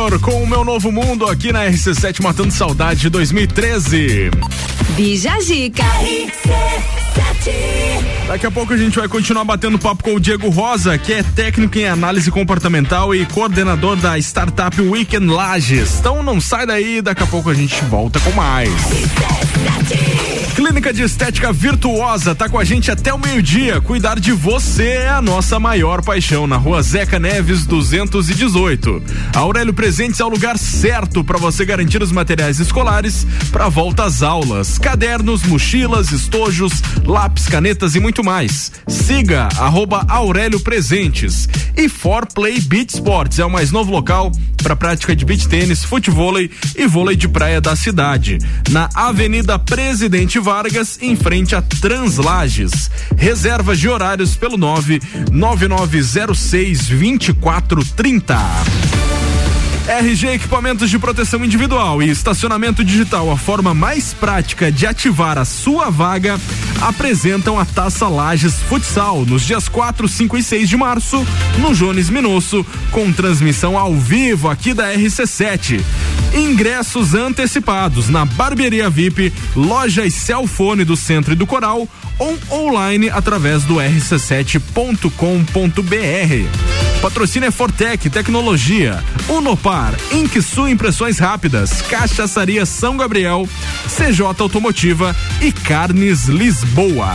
Júnior com o meu novo mundo aqui na RC7 Matando Saudade 2013. Bija Zica. Daqui a pouco a gente vai continuar batendo papo com o Diego Rosa, que é técnico em análise comportamental e coordenador da startup Weekend Lages. Então não sai daí, daqui a pouco a gente volta com mais. Clínica de Estética Virtuosa tá com a gente até o meio-dia. Cuidar de você é a nossa maior paixão. Na rua Zeca Neves 218. A Aurélio Presentes é o lugar certo para você garantir os materiais escolares para volta às aulas: cadernos, mochilas, estojos, lápis, canetas e muito mais. Siga arroba Aurélio Presentes. E For Play Beach Sports é o mais novo local para prática de beach tênis, futevôlei e vôlei de praia da cidade. Na Avenida Presidente Vargas, em frente a Translages. Reservas de horários pelo 99906 2430. RG Equipamentos de Proteção Individual e Estacionamento Digital, a forma mais prática de ativar a sua vaga, apresentam a Taça Lages Futsal nos dias 4, 5 e 6 de março, no Jones Minosso, com transmissão ao vivo aqui da RC7. Ingressos antecipados na Barbearia VIP, loja e Celfone do Centro e do Coral ou online através do rc7.com.br. Patrocínio é Fortec Tecnologia, Unopar, Inksu Impressões Rápidas, Cachaçaria São Gabriel, CJ Automotiva e Carnes Lisboa.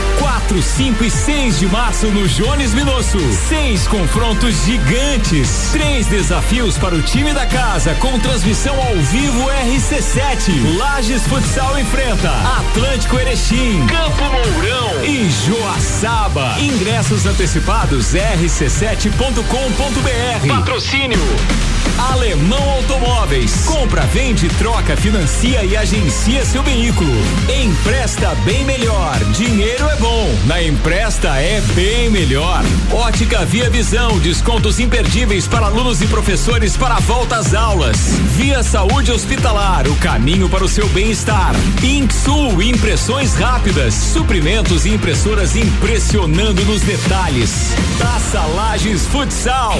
4, 5 e 6 de março no Jones Minosso. Seis confrontos gigantes. Três desafios para o time da casa com transmissão ao vivo RC7. Lages Futsal enfrenta Atlântico Erechim, Campo Mourão e Joaçaba. Ingressos antecipados rc7.com.br. Patrocínio Alemão Automóveis. Compra, vende, troca, financia e agencia seu veículo. Empresta bem melhor. Dinheiro é bom. Na Empresta é bem melhor. Ótica Via Visão. Descontos imperdíveis para alunos e professores para a volta às aulas. Via Saúde Hospitalar. O caminho para o seu bem-estar. Inksul. Impressões rápidas. Suprimentos e impressoras impressionando nos detalhes. Taça Lages Futsal.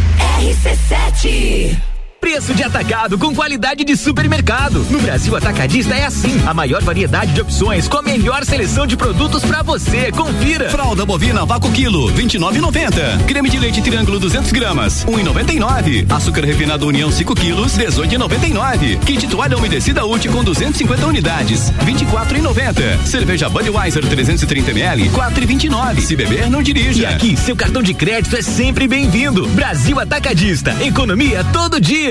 RC7 Preço de atacado com qualidade de supermercado. No Brasil Atacadista é assim. A maior variedade de opções com a melhor seleção de produtos para você. Confira. Fralda bovina vácuo quilo, 29,90. Creme de leite triângulo 200 gramas, 1,99. Açúcar refinado União 5 quilos, 18,99. Kit toalha umedecida útil com 250 unidades, 24,90. Cerveja Budweiser 330 ml, 4,29. Se beber, não dirija. E aqui, seu cartão de crédito é sempre bem-vindo. Brasil Atacadista. Economia todo dia.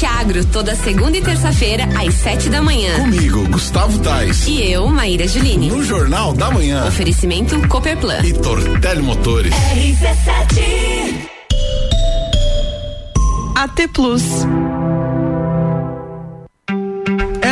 RC7 Agro, toda segunda e terça-feira, às sete da manhã. Comigo, Gustavo Tais. E eu, Maíra Juline. No Jornal da Manhã. Oferecimento Cooperplan. E Tortelli Motores. RC7. AT Plus.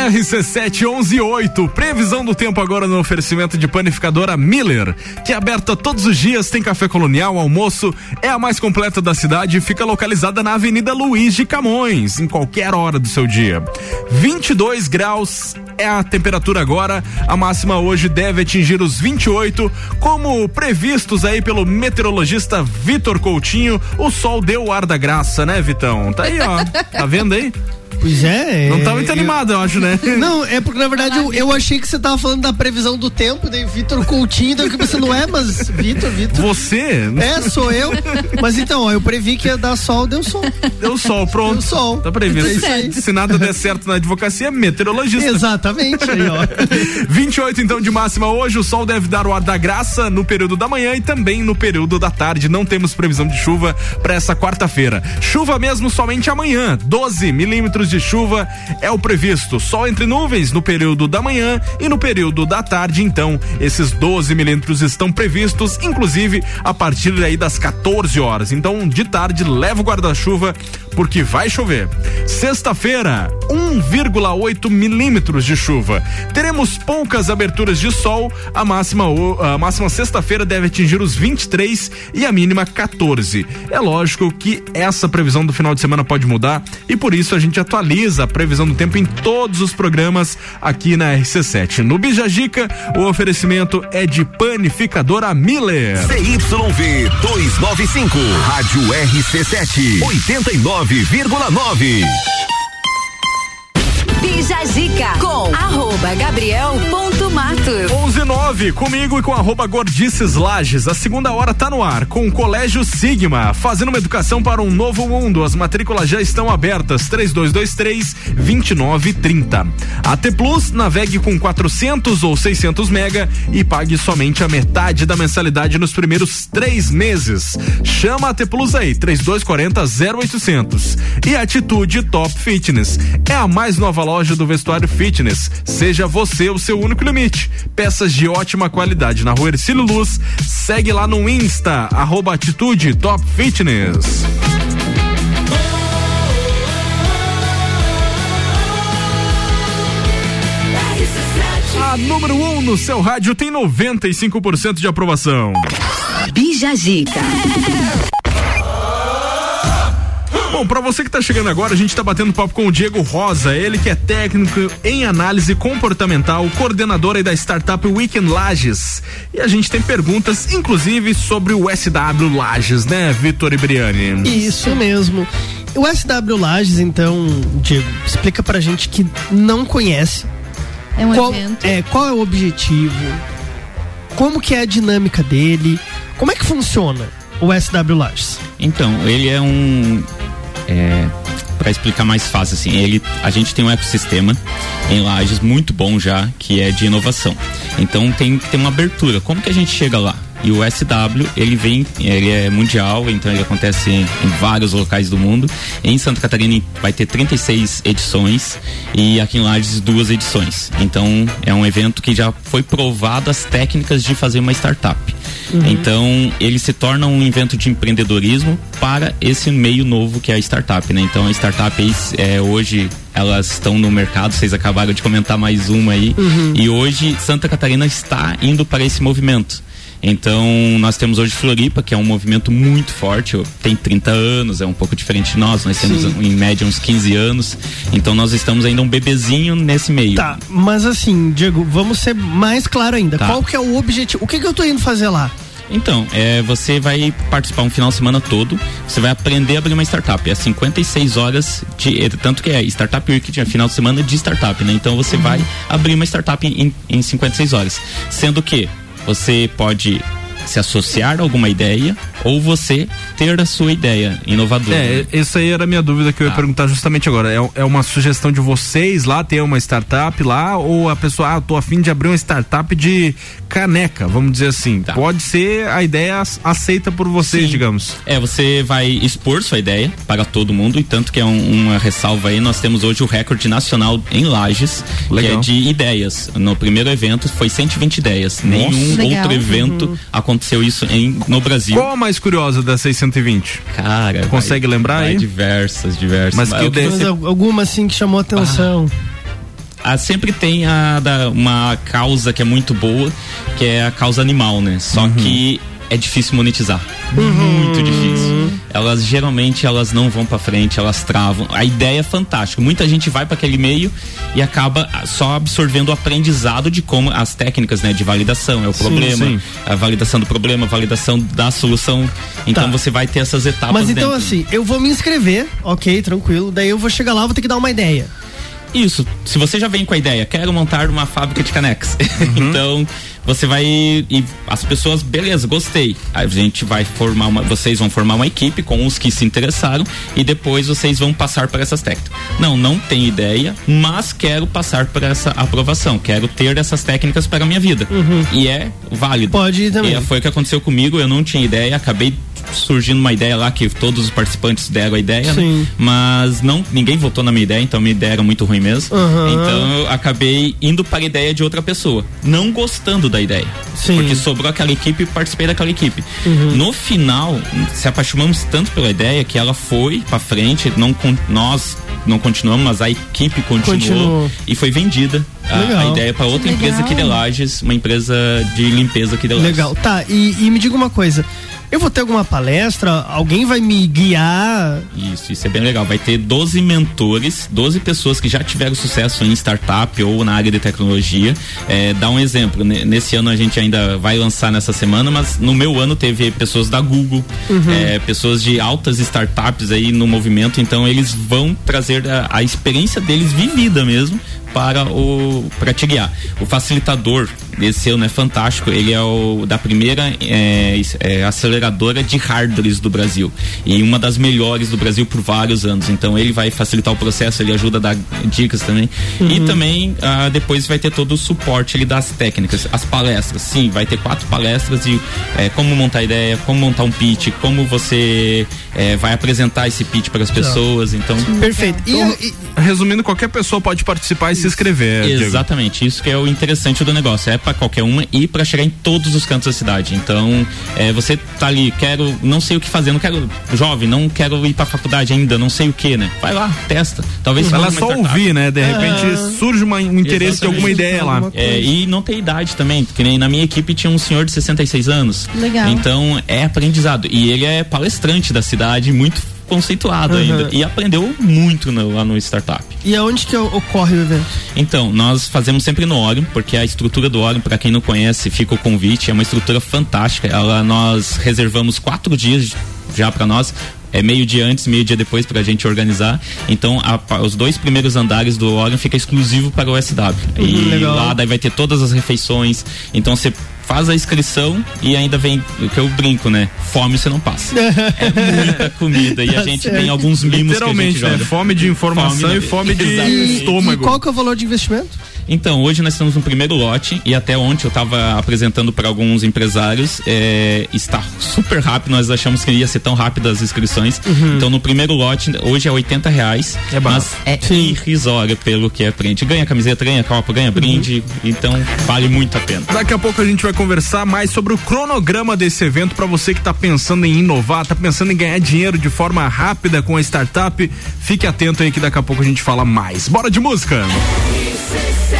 RC7118, previsão do tempo agora no oferecimento de panificadora Miller, que é aberta todos os dias, tem café colonial, almoço, é a mais completa da cidade e fica localizada na Avenida Luiz de Camões, em qualquer hora do seu dia. 22 graus é a temperatura agora, a máxima hoje deve atingir os 28, como previstos aí pelo meteorologista Vitor Coutinho, o sol deu o ar da graça, né, Vitão? Tá aí, ó. Tá vendo aí? Pois é. Não tá muito animado, eu acho, né? [laughs] Não, é porque na verdade eu, eu achei que você tava falando da previsão do tempo, daí Vitor Coutinho, daí eu pensei, não é, mas Vitor, Vitor. Você? É, sou eu. Mas então, ó, eu previ que ia dar sol, deu sol. Deu sol, pronto. Deu sol. Tá previsto. É Se, se nada der certo na advocacia, meteorologista. Exatamente, aí, ó. [laughs] 28 então de máxima hoje, o sol deve dar o ar da graça no período da manhã e também no período da tarde. Não temos previsão de chuva para essa quarta-feira. Chuva mesmo somente amanhã, 12 milímetros de chuva é o previsto. Sol entre nuvens no período da manhã e no período da tarde, então, esses 12 milímetros estão previstos, inclusive a partir aí das 14 horas. Então, de tarde, leva o guarda-chuva porque vai chover. Sexta-feira, 1,8 milímetros de chuva. Teremos poucas aberturas de sol. A máxima, a máxima sexta-feira deve atingir os 23 e a mínima 14. É lógico que essa previsão do final de semana pode mudar e por isso a gente atualiza a previsão do tempo em todos os programas aqui na RC7. No Bijagica, o oferecimento é de panificadora Miller. CYV 295, Rádio RC7, 89,9. Bija Zica com arroba Gabriel ponto Matos. 11 9, comigo e com arroba Gordices Lages. A segunda hora tá no ar com o Colégio Sigma, fazendo uma educação para um novo mundo. As matrículas já estão abertas. 3223 2930. AT Plus, navegue com 400 ou 600 mega e pague somente a metade da mensalidade nos primeiros três meses. Chama a AT Plus aí, 3240 0800. E Atitude Top Fitness é a mais nova loja do vestuário fitness. Seja você o seu único limite. Peças de ótima qualidade na rua Ercílio Luz. Segue lá no Insta, arroba Atitude Top Fitness. A número 1 um no seu rádio tem 95% de aprovação. Bija Zica. Bom, para você que tá chegando agora, a gente tá batendo papo com o Diego Rosa, ele que é técnico em análise comportamental, coordenador aí da startup Weekend Lages. E a gente tem perguntas, inclusive, sobre o SW Lages, né, Vitor e Briane? Isso mesmo. O SW Lages, então, Diego, explica pra gente que não conhece. É um qual, evento. É, qual é o objetivo? Como que é a dinâmica dele? Como é que funciona o SW Lages? Então, ele é um. É, para explicar mais fácil, assim, ele, a gente tem um ecossistema em Lages muito bom já, que é de inovação. Então tem que ter uma abertura. Como que a gente chega lá? E o SW, ele vem, ele é mundial, então ele acontece em, em vários locais do mundo. Em Santa Catarina vai ter 36 edições e aqui em Lages duas edições. Então é um evento que já foi provado as técnicas de fazer uma startup. Uhum. Então ele se torna um evento de empreendedorismo para esse meio novo que é a startup, né? Então a startup é, hoje elas estão no mercado, vocês acabaram de comentar mais uma aí. Uhum. E hoje Santa Catarina está indo para esse movimento. Então, nós temos hoje Floripa, que é um movimento muito forte, tem 30 anos, é um pouco diferente de nós, nós temos Sim. em média uns 15 anos. Então, nós estamos ainda um bebezinho nesse meio. Tá, mas assim, Diego, vamos ser mais claro ainda. Tá. Qual que é o objetivo? O que, que eu tô indo fazer lá? Então, é, você vai participar um final de semana todo, você vai aprender a abrir uma startup. É 56 horas de. É, tanto que é Startup Week, tinha final de semana de startup, né? Então você uhum. vai abrir uma startup em, em 56 horas. Sendo que você pode se associar a alguma ideia ou você ter a sua ideia inovadora. É, essa aí era a minha dúvida que eu ia ah. perguntar justamente agora. É, é uma sugestão de vocês lá ter uma startup lá ou a pessoa, ah, tô afim de abrir uma startup de caneca, vamos dizer assim. Tá. Pode ser a ideia aceita por vocês, Sim. digamos. É, você vai expor sua ideia para todo mundo e tanto que é um, uma ressalva aí, nós temos hoje o recorde nacional em Lages, Legal. que é de ideias. No primeiro evento foi 120 ideias. Nossa. Nenhum Legal. outro evento uhum. Aconteceu isso em, no Brasil. Qual a mais curiosa das 620? Cara, consegue vai, lembrar vai aí? Diversas, diversas. Mas, Mas que desse... alguma assim que chamou atenção. Ah ah, sempre tem a, da, uma causa que é muito boa, que é a causa animal, né? Só uhum. que é difícil monetizar. Uhum. Muito difícil. Elas geralmente elas não vão para frente, elas travam. A ideia é fantástica. Muita gente vai para aquele meio e acaba só absorvendo o aprendizado de como as técnicas, né, de validação, é o sim, problema, sim. a validação do problema, a validação da solução. Então tá. você vai ter essas etapas Mas então dentro. assim, eu vou me inscrever, OK, tranquilo. Daí eu vou chegar lá, vou ter que dar uma ideia. Isso. Se você já vem com a ideia, quero montar uma fábrica de canecas. [laughs] Uhum. então, você vai e as pessoas, beleza, gostei. A gente vai formar uma, vocês vão formar uma equipe com os que se interessaram e depois vocês vão passar para essas técnicas. Não, não tenho ideia, mas quero passar por essa aprovação, quero ter essas técnicas para a minha vida. Uhum. E é válido. Pode ir também. E foi o que aconteceu comigo, eu não tinha ideia, acabei surgindo uma ideia lá que todos os participantes deram a ideia, né? mas não ninguém votou na minha ideia, então minha ideia era muito ruim mesmo. Uhum. Então eu acabei indo para a ideia de outra pessoa, não gostando da ideia. Sim. Porque sobrou aquela equipe e participei daquela equipe. Uhum. No final, se apaixonamos tanto pela ideia que ela foi para frente, não nós não continuamos, mas a equipe continuou, continuou. e foi vendida a, a, ideia para outra Legal. empresa aqui de Lages, uma empresa de limpeza aqui de Lages. Legal, tá. E, e me diga uma coisa. Eu vou ter alguma palestra? Alguém vai me guiar? Isso, isso é bem legal. Vai ter 12 mentores, 12 pessoas que já tiveram sucesso em startup ou na área de tecnologia. É, dá um exemplo. Nesse ano a gente ainda vai lançar nessa semana, mas no meu ano teve pessoas da Google, uhum. é, pessoas de altas startups aí no movimento. Então eles vão trazer a, a experiência deles vivida mesmo para o para te guiar. O facilitador desse ano é fantástico. Ele é o da primeira é, é, aceleradora de hardwares do Brasil e uma das melhores do Brasil por vários anos. Então ele vai facilitar o processo, ele ajuda a dar dicas também. Uhum. E também ah, depois vai ter todo o suporte ele das técnicas, as palestras. Sim, vai ter quatro palestras de é, como montar ideia, como montar um pitch, como você é, vai apresentar esse pitch para as pessoas. Então perfeito. Então, e, resumindo, qualquer pessoa pode participar e se inscrever. Exatamente. Diego. Isso que é o interessante do negócio. É para qualquer uma e para chegar em todos os cantos da cidade. Então, é, você tá ali, quero, não sei o que fazer, não quero, jovem, não quero ir para faculdade ainda, não sei o que, né? Vai lá, testa. Talvez lá só ouvir, né? De repente ah, surge uma, um interesse exatamente. de alguma ideia lá. É, e não tem idade também, que nem na minha equipe tinha um senhor de 66 anos. Legal. Então, é aprendizado. E ele é palestrante da cidade, muito conceituado uhum. ainda. E aprendeu muito no, lá no startup. E aonde que ocorre o evento? Então, nós fazemos sempre no Orion, porque a estrutura do Orion, para quem não conhece, fica o convite, é uma estrutura fantástica. Ela, nós reservamos quatro dias já para nós é meio dia antes, meio dia depois para a gente organizar. Então, a, os dois primeiros andares do Orion fica exclusivo para o SW. Uhum, e legal. lá daí vai ter todas as refeições. Então, você faz a inscrição e ainda vem o que eu brinco, né? Fome você não passa. [laughs] É muita comida e a tá gente certo. tem alguns mimos que a gente né? Fome de informação fome, e fome de estômago. E qual que é o valor de investimento? Então, hoje nós estamos no primeiro lote e até ontem eu estava apresentando para alguns empresários. É, está super rápido, nós achamos que ia ser tão rápido as inscrições. Uhum. Então, no primeiro lote, hoje é 80 reais. É mas é irrisório pelo que é frente. Ganha camiseta, ganha copa, ganha brinde. Então, vale muito a pena. Daqui a pouco a gente vai conversar mais sobre o cronograma desse evento para você que está pensando em inovar, está pensando em ganhar dinheiro de forma rápida com a startup. Fique atento aí que daqui a pouco a gente fala mais. Bora de música! Written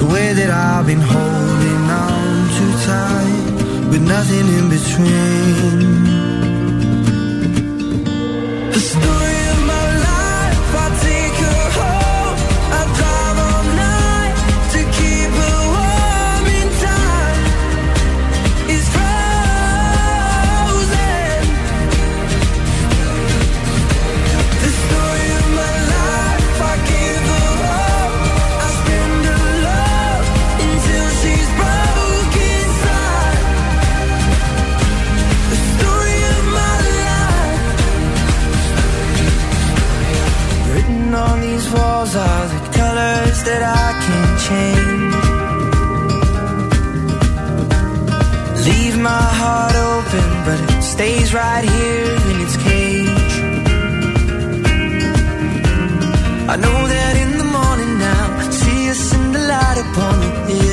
The way that I've been holding on too tight, with nothing in between. The story change. Leave my heart open, but it stays right here in its cage. I know that in the morning now, see us in the light upon the hill.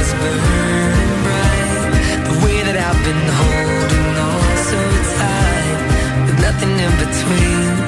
Is burning bright. The way that I've been holding on so tight, with nothing in between.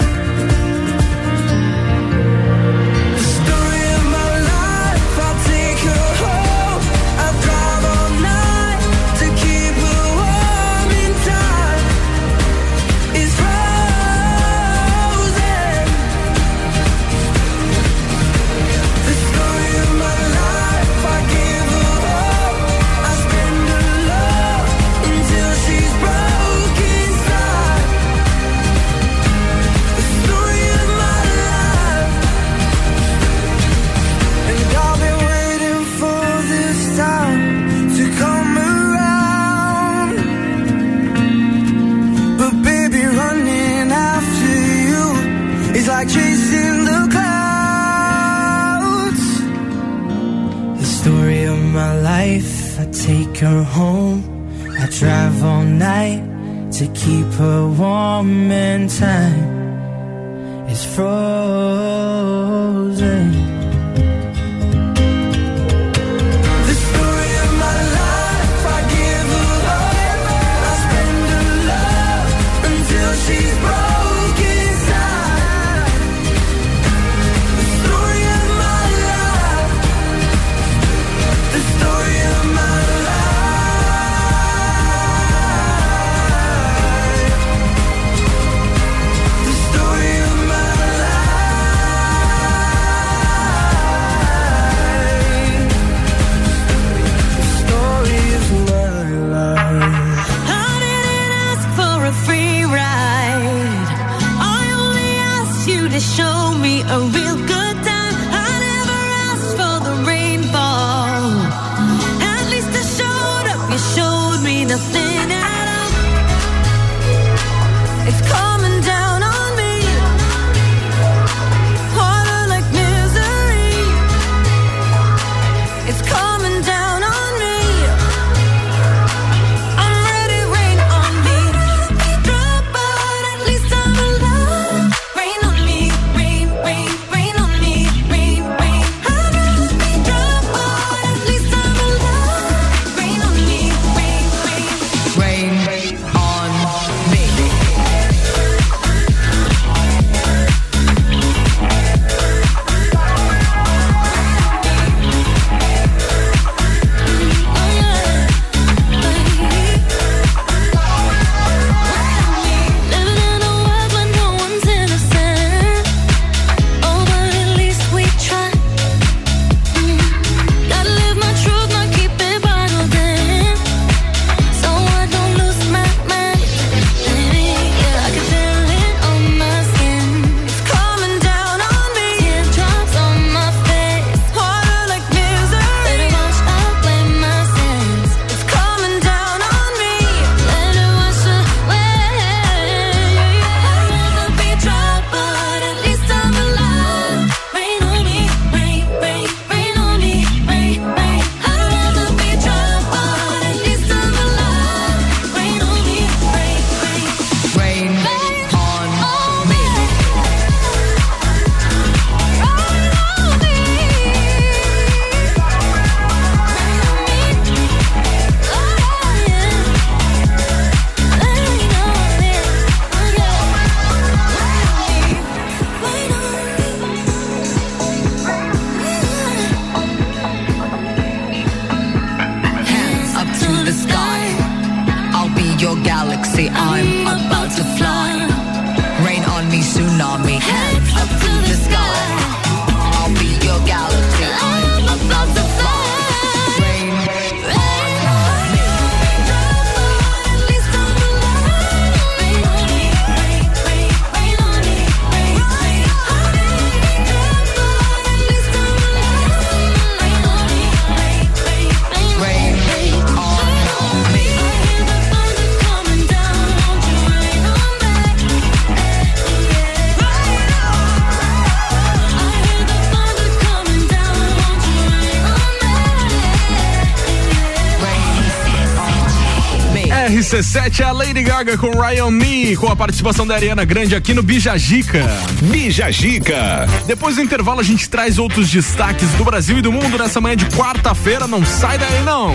Take her home. I drive all night to keep her warm in time. It's frozen. RC7 é a Lady Gaga com Ryan Me, com a participação da Ariana Grande aqui no Bijagica. Bijagica. Depois do intervalo a gente traz outros destaques do Brasil e do mundo nessa manhã de quarta-feira. Não sai daí não.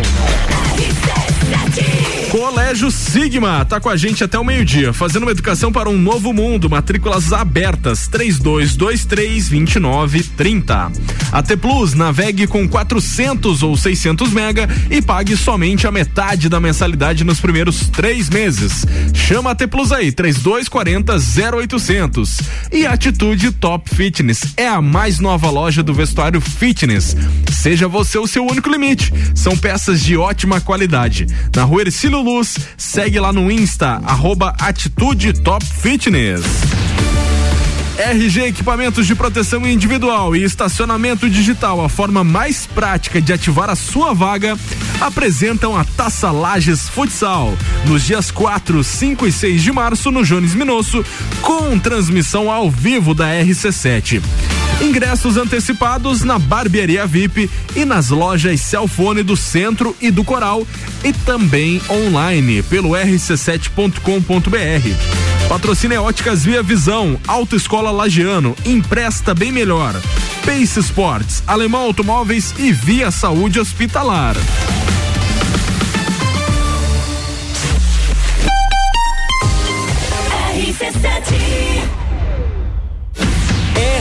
Colégio Sigma tá com a gente até o meio-dia, fazendo uma educação para um novo mundo. Matrículas abertas 3223 2930. AT Plus navegue com 400 ou 600 mega e pague somente a metade da mensalidade nos primeiros três meses. Chama a AT Plus aí 3240 0800. E Atitude Top Fitness é a mais nova loja do vestuário fitness. Seja você o seu único limite. São peças de ótima qualidade. Na rua Ercílio Luz, segue lá no Insta, arroba Atitude Top Fitness. RG Equipamentos de Proteção Individual e Estacionamento Digital, a forma mais prática de ativar a sua vaga, apresentam a Taça Lages Futsal, nos dias 4, 5 e 6 de março no Jones Minosso, com transmissão ao vivo da RC7. Ingressos antecipados na Barbearia VIP e nas lojas Celfone do Centro e do Coral e também online pelo rc7.com.br. Patrocínio Óticas Via Visão, Autoescola Lagiano, empresta bem melhor. Pace Sports, Alemão Automóveis e Via Saúde Hospitalar.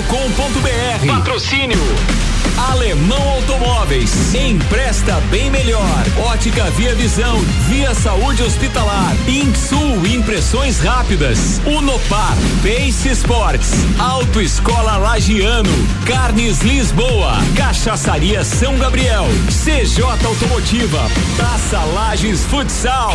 rc7.com.br. Patrocínio. Alemão Automóveis. Empresta bem melhor. Ótica Via Visão, Via Saúde Hospitalar, Insul Impressões Rápidas, Unopar, Pace Sports, Autoescola Lagiano, Carnes Lisboa, Cachaçaria São Gabriel, CJ Automotiva, Taça Lages Futsal.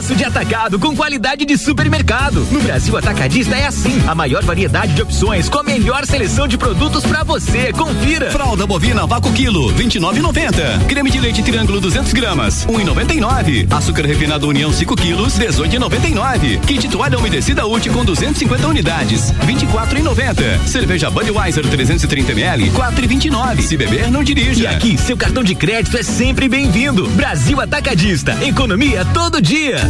Preço de atacado com qualidade de supermercado. No Brasil Atacadista é assim. A maior variedade de opções com a melhor seleção de produtos para você. Confira. Fralda bovina vácuo quilo, 29,90. Creme de leite triângulo 200 gramas, 1,99. Açúcar refinado União 5 quilos, 18,99. Kit toalha umedecida útil com 250 unidades, 24,90. Cerveja Budweiser 330 ml, 4,29. Se beber, não dirija. E aqui, seu cartão de crédito é sempre bem-vindo. Brasil Atacadista. Economia todo dia.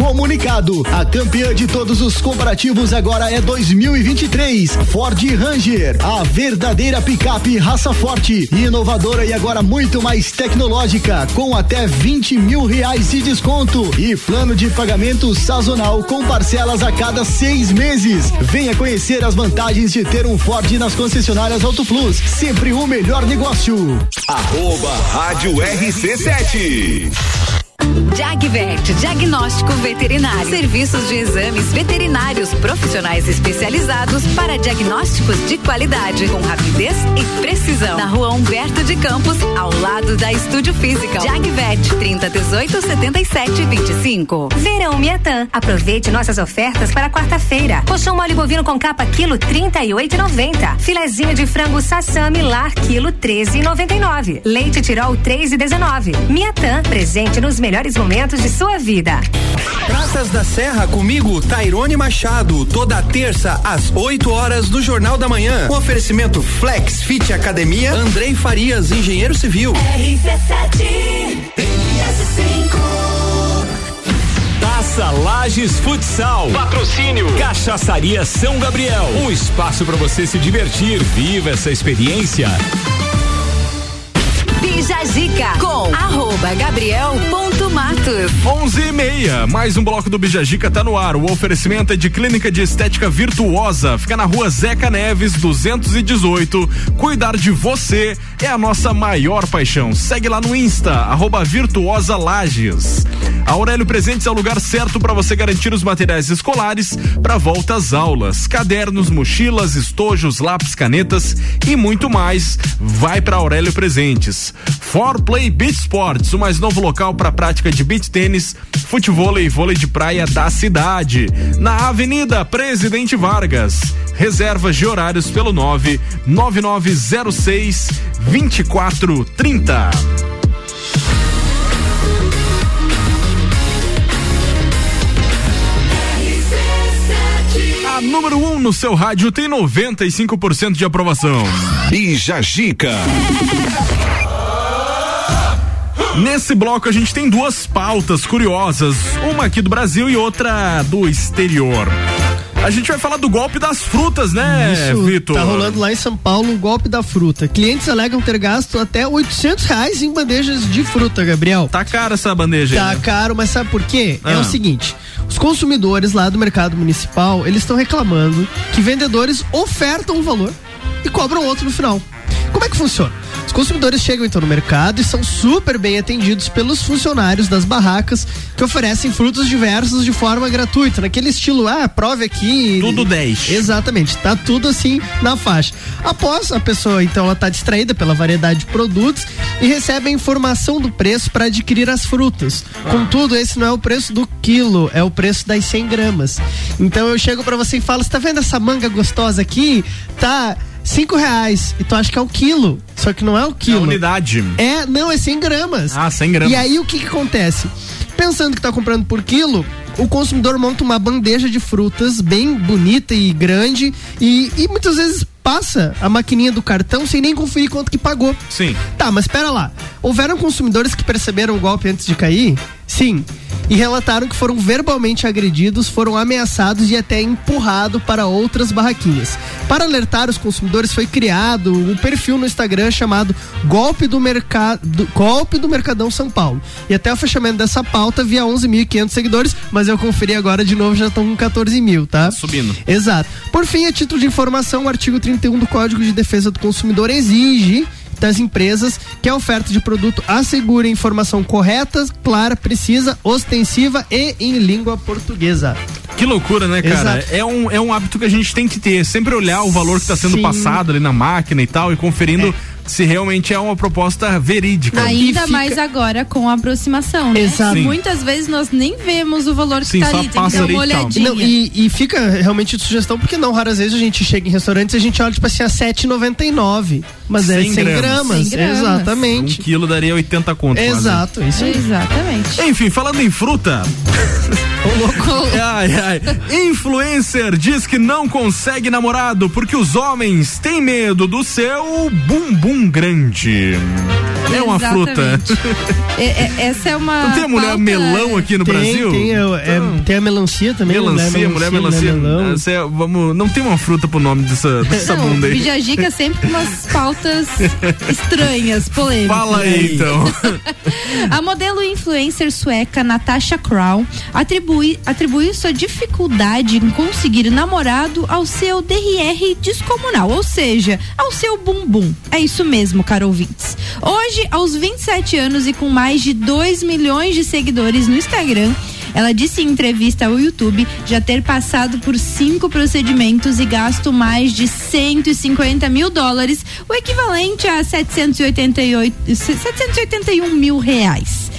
Comunicado: a campeã de todos os comparativos agora é 2023. Ford Ranger, a verdadeira picape raça forte, inovadora e agora muito mais tecnológica, com até 20 mil reais de desconto e plano de pagamento sazonal com parcelas a cada seis meses. Venha conhecer as vantagens de ter um Ford nas concessionárias Auto Plus. Sempre o melhor negócio. Arroba Rádio RC7. Jagvet, diagnóstico veterinário. Serviços de exames veterinários profissionais especializados para diagnósticos de qualidade, com rapidez e precisão. Na rua Humberto de Campos, ao lado da Estúdio Física. Jagvet, 30 18 77 25. Verão Miatã. Aproveite nossas ofertas para quarta-feira. Colchão mole bovino com capa quilo 38,90. Filezinho de frango sassami lar quilo 13,99. Leite tirol 3,19. Miatã, presente nos melhores momentos de sua vida. Praças da Serra comigo, Tairone Machado, toda terça às 8 horas do Jornal da Manhã. Com oferecimento Flex Fit Academia, Andrei Farias, engenheiro civil. Taça Lages Futsal. Patrocínio. Cachaçaria São Gabriel. Um espaço para você se divertir. Viva essa experiência. Bija Zica com arroba Gabriel ponto Matos. 11 e meia, mais um bloco do Bijagica tá no ar. O oferecimento é de Clínica de Estética Virtuosa. Fica na rua Zeca Neves, 218. Cuidar de você é a nossa maior paixão. Segue lá no Insta, arroba Virtuosa Lages. A Aurélio Presentes é o lugar certo para você garantir os materiais escolares para volta às aulas. Cadernos, mochilas, estojos, lápis, canetas e muito mais. Vai para Aurélio Presentes. For Play Beach Sports, o mais novo local para prática de beach tênis, futebol e vôlei de praia da cidade. Na Avenida Presidente Vargas. Reservas de horários pelo 99906 2430. A número 1 um no seu rádio tem 95% de aprovação. Bija Gica. Nesse bloco a gente tem duas pautas curiosas, uma aqui do Brasil e outra do exterior. A gente vai falar do golpe das frutas, né, Isso, Vitor? Tá rolando lá em São Paulo o golpe da fruta. Clientes alegam ter gasto até 800 reais em bandejas de fruta, Gabriel. Tá cara essa bandeja Tá né? caro, mas sabe por quê? É Ah. o seguinte, os consumidores lá do mercado municipal, eles estão reclamando que vendedores ofertam um valor e cobram outro no final. Como é que funciona? Os consumidores chegam então no mercado e são super bem atendidos pelos funcionários das barracas que oferecem frutos diversos de forma gratuita, naquele estilo, ah, prove aqui. Tudo 10. Exatamente, tá tudo assim na faixa. Após a pessoa, então, ela tá distraída pela variedade de produtos e recebe a informação do preço para adquirir as frutas. Contudo, esse não é o preço do quilo, é o preço das 100 gramas. Então eu chego para você e falo: você tá vendo essa manga gostosa aqui? Tá. Cinco reais. E tu acha que é o quilo. Só que não é o quilo. unidade. É, não, é 100 gramas. Ah, 100 gramas. E aí o que que acontece? Pensando que tá comprando por quilo, o consumidor monta uma bandeja de frutas bem bonita e grande e, e muitas vezes passa a maquininha do cartão sem nem conferir quanto que pagou. Sim. Tá, mas espera lá. Houveram consumidores que perceberam o golpe antes de cair? Sim. E relataram que foram verbalmente agredidos, foram ameaçados e até empurrados para outras barraquinhas. Para alertar os consumidores, foi criado um perfil no Instagram chamado Golpe do Mercado, Golpe do Mercadão São Paulo. E até o fechamento dessa pauta via 11.500 seguidores, mas eu conferi agora de novo, já estão com 14 mil, tá? Subindo. Exato. Por fim, a título de informação, o artigo 31 do Código de Defesa do Consumidor exige das empresas que a oferta de produto assegure informação correta, clara, precisa, ostensiva e em língua portuguesa. Que loucura, né, cara? Exato. É um, é um hábito que a gente tem que ter. Sempre olhar o valor que está sendo Sim. passado ali na máquina e tal, e conferindo se realmente é uma proposta verídica. Ainda mais agora com a aproximação, né? Exato. Sim. Muitas vezes nós nem vemos o valor que Sim, tá só ali, tem que dar uma e olhadinha. Não, e, e fica realmente de sugestão, porque não, raras vezes a gente chega em restaurantes e a gente olha, tipo assim, a 7,99. Mas é 100 gramas. 100 gramas. Exatamente. Um quilo daria 80 conto. quase. Exato, isso aí. Exatamente. Enfim, falando em fruta. [laughs] ai, ai. Influencer diz que não consegue namorado porque os homens têm medo do seu bumbum grande. É uma fruta. É- é- essa é uma. Não tem a mulher pauta- melão aqui no Tem, Brasil? tem, é, é, tem a melancia também. Melancia, mulher melancia. né, melão. Essa é- vamos, não tem uma fruta pro nome dessa, dessa Não, bunda aí. Bijagica sempre com umas pautas estranhas, polêmicas. Fala aí, então. [laughs] A modelo influencer sueca Natasha Crown atribui, atribui sua dificuldade em conseguir namorado ao seu DRR descomunal, ou seja, ao seu bumbum. É isso mesmo, caro ouvintes. Hoje, aos 27 anos e com mais de 2 milhões de seguidores no Instagram, ela disse em entrevista ao YouTube já ter passado por cinco procedimentos e gasto mais de 150 mil dólares, o equivalente a 788, 781 mil reais.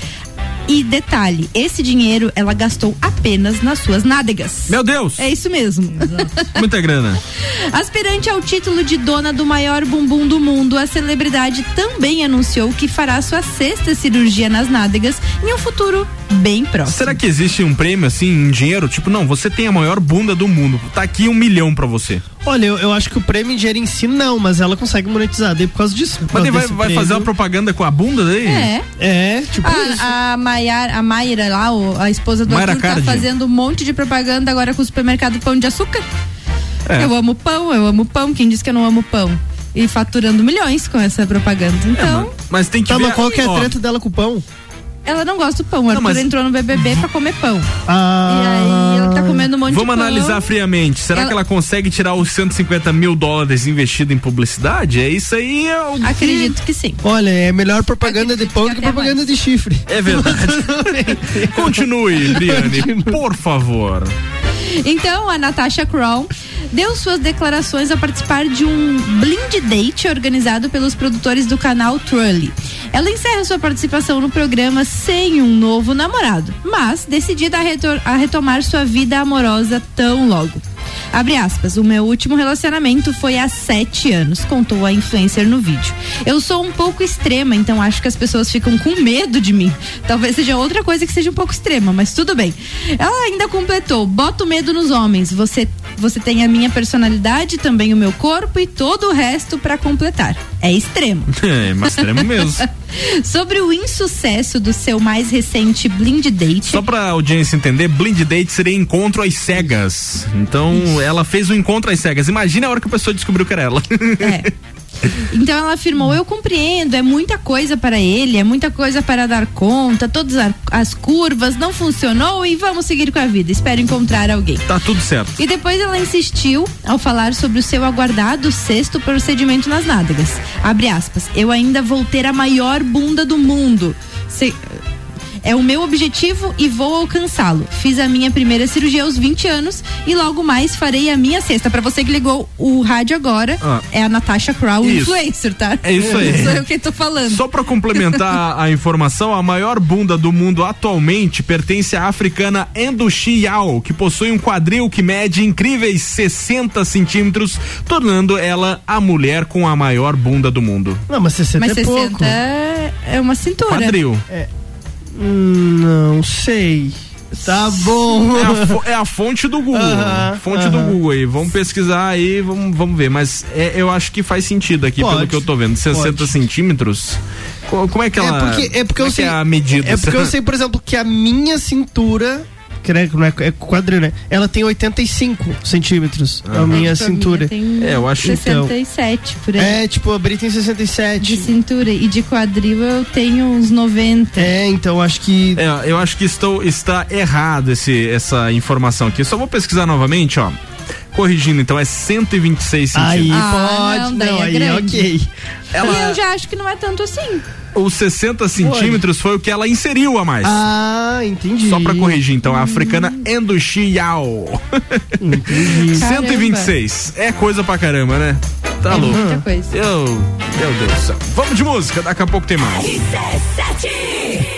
E detalhe, esse dinheiro ela gastou apenas nas suas nádegas. Meu Deus! É isso mesmo. Muita grana. [laughs] Aspirante ao título de dona do maior bumbum do mundo, a celebridade também anunciou que fará sua sexta cirurgia nas nádegas em um futuro bem próximo. Será que existe um prêmio assim em dinheiro? Tipo, não, você tem a maior bunda do mundo. Tá aqui um milhão pra você. Olha, eu, eu acho que o prêmio em dinheiro em si não, mas ela consegue monetizar daí por causa disso. por Mas causa vai, vai fazer uma propaganda com a bunda daí? É. É, tipo isso. A, a, Maiara, a Mayra lá, a esposa do Mayra Arthur, tá Cardi. fazendo um monte de propaganda agora com o supermercado Pão de Açúcar. É. Eu amo pão, eu amo pão. Quem disse que eu não amo pão? E faturando milhões com essa propaganda. Então, Mas tem que Tá, ver. mas qual que é a treta dela com o pão? Ela não gosta do pão. O Arthur mas- entrou no BBB pra comer pão. Ah. E aí ela tá comendo um monte Vamos de pão. analisar friamente. Será Ela- que ela consegue tirar os 150 mil dólares investido em publicidade? É isso aí. É o Acredito que sim. Olha, é melhor propaganda de pão do que propaganda de chifre. É verdade. [laughs] Continue, Briane, por favor. Então, a Natasha Crown deu suas declarações ao participar de um blind date organizado pelos produtores do canal Trully. Ela encerra sua participação no programa sem um novo namorado, mas decidida a, a retomar sua vida amorosa tão logo. Abre aspas, o meu último relacionamento foi há sete anos, contou a influencer no vídeo. Eu sou um pouco extrema, então acho que as pessoas ficam com medo de mim. Talvez seja outra coisa que seja um pouco extrema, mas tudo bem. Ela ainda completou: bota o medo nos homens. Você, você tem a minha personalidade, também o meu corpo e todo o resto pra completar. É extremo. [laughs] É, mas extremo mesmo. [laughs] Sobre o insucesso do seu mais recente blind date. Só pra audiência entender, blind date seria encontro às cegas. Então, ela fez o encontro às cegas. Imagina a hora que a pessoa descobriu que era ela. [laughs] Então ela afirmou: Eu compreendo, é muita coisa para ele, é muita coisa para dar conta, todas as curvas, não funcionou e vamos seguir com a vida. Espero encontrar alguém. Tá tudo certo. E depois ela insistiu ao falar sobre o seu aguardado sexto procedimento nas nádegas. Abre aspas. Eu ainda vou ter a maior bunda do mundo. Se- É o meu objetivo e vou alcançá-lo. Fiz a minha primeira cirurgia aos 20 anos e logo mais farei a minha sexta. Pra você que ligou o rádio agora, Ah. é a Natasha Crow, Isso. influencer, tá? É isso aí. Sou eu quem tô falando. Só pra complementar a informação, a maior bunda do mundo atualmente pertence à africana Endushi Yao, que possui um quadril que mede incríveis 60 centímetros, tornando ela a mulher com a maior bunda do mundo. Não, mas 60 Mas é 60 pouco. é é uma cintura. Quadril. É. Hum, Não sei. Tá bom. É a, é a fonte do Google. Aham, fonte do aham. Google aí. Vamos pesquisar aí, vamos, vamos ver. Mas é, eu acho que faz sentido aqui, Pode, pelo que eu tô vendo. 60 pode. centímetros. Co- Como é que ela. É porque, é porque eu que sei. É a medida. É porque eu sei, por exemplo, que a minha cintura. Que né, não é, é quadril, né? Ela tem 85 centímetros. É a minha a minha cintura. tem É, eu acho- 67 por aí. É, tipo, a Bri tem 67. De cintura e de quadril eu tenho uns 90. É, então acho que. É, eu acho que estou, está errado esse, essa informação aqui. Só vou pesquisar novamente, ó. Corrigindo, então, é 126 Aí centímetros. Ah, pode, não, daí não, é aí grande. ok. E eu já acho que não é tanto assim os 60 centímetros foi. o que ela inseriu a mais. Ah, entendi. Só pra corrigir, então, a hum. africana Endushi Entendi. [laughs] 126. É coisa pra caramba, né? Tá é louco. Muita coisa. Eu, meu Deus do céu. Vamos de música, daqui a pouco tem mais. 17.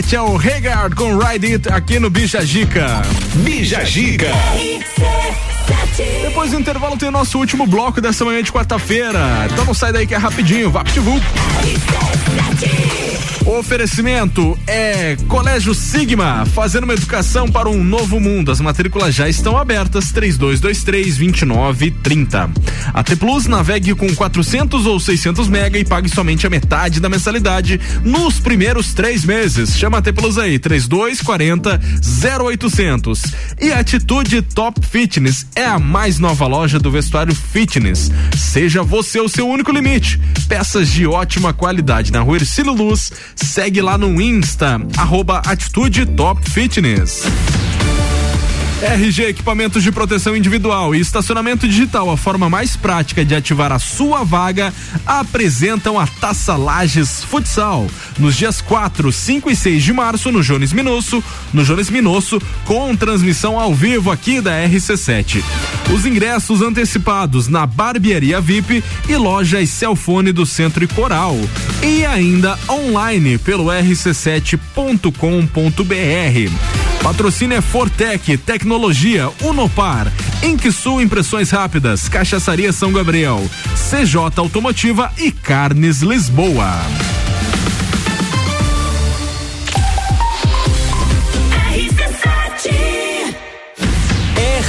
RC7 é o Regard com Ride It aqui no Bija Gica. Bija Gica. Depois do intervalo tem o nosso último bloco dessa manhã de quarta-feira. Então não sai daí que é rapidinho, VaptVup. O oferecimento é Colégio Sigma, fazendo uma educação para um novo mundo. As matrículas já estão abertas, 3223-2930. A T Plus navegue com 400 ou 600 mega e pague somente a metade da mensalidade nos primeiros três meses. Chama a T Plus aí, 3240 0800. E Atitude Top Fitness é a mais nova loja do vestuário fitness. Seja você o seu único limite. Peças de ótima qualidade na rua Ercílio Luz. Segue lá no Insta, arroba Atitude Top Fitness. RG Equipamentos de Proteção Individual e Estacionamento Digital, a forma mais prática de ativar a sua vaga, apresentam a Taça Lages Futsal. Nos dias 4, 5 e 6 de março, no Jones Minosso, no Jones Minosso, com transmissão ao vivo aqui da RC7. Os ingressos antecipados na Barbearia VIP e lojas Celfone do Centro e Coral. E ainda online pelo rc7.com.br. Patrocínio é Fortec, Tecnologia, Unopar, Inquisul Impressões Rápidas, Cachaçaria São Gabriel, CJ Automotiva e Carnes Lisboa.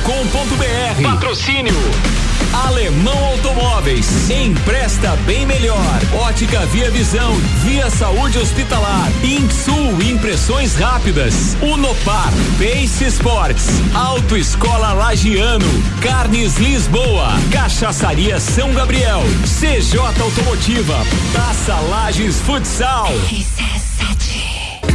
rc7.com.br. Patrocínio Alemão Automóveis. Empresta bem melhor. Ótica Via Visão, Via Saúde Hospitalar, Insul Impressões Rápidas, Unopar, Pace Sports, Autoescola Lagiano, Carnes Lisboa, Cachaçaria São Gabriel, CJ Automotiva, Taça Lages Futsal.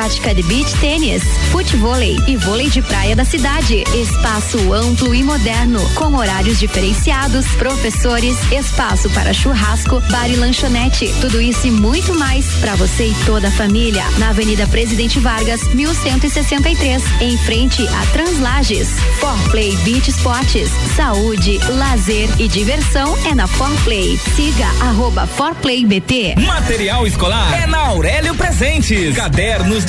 prática de beach tênis, futevôlei e vôlei de praia da cidade. Espaço amplo e moderno, com horários diferenciados, professores, espaço para churrasco, bar e lanchonete. Tudo isso e muito mais para você e toda a família. Na Avenida Presidente Vargas, 1163, em frente a Translages. Forplay Beach Sports, saúde, lazer e diversão é na Forplay. Siga arroba ForplayBT. Material escolar é na Aurélio Presentes. Cadernos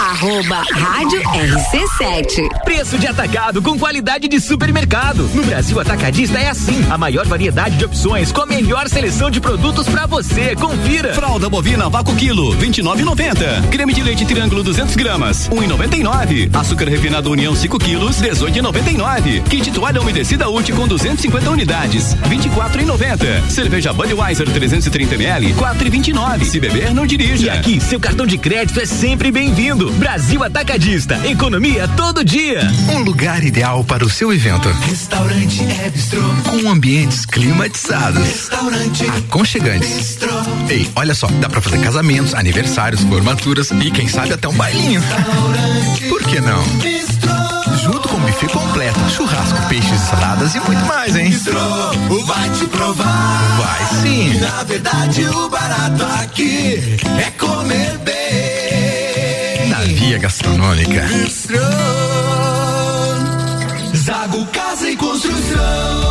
Arroba Rádio RC7. Preço de atacado com qualidade de supermercado. No Brasil Atacadista é assim. A maior variedade de opções com a melhor seleção de produtos para você. Confira. Fralda bovina vácuo quilo, 29,90. Creme de leite triângulo 200 gramas, 1,99. Açúcar refinado União 5 quilos, 18,99. Kit toalha umedecida útil com 250 unidades, 24,90. Cerveja Budweiser 330 ml, 4,29. Se beber, não dirija. E aqui, seu cartão de crédito é sempre bem-vindo. Brasil Atacadista. Economia todo dia. Um lugar ideal para o seu evento. Restaurante é bistrô. Com ambientes climatizados. Restaurante Aconchegantes. bistrô. Ei, olha só, dá pra fazer casamentos, aniversários, formaturas e quem sabe até um bailinho. Por que não? Junto com buffet completo, churrasco, peixes, saladas e muito mais, hein? Bistrô, vai te provar. Vai sim. Na verdade, o barato aqui é comer bem. Gastronômica. Zago Casa e Construção.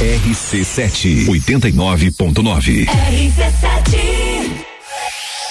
RC7 89.9.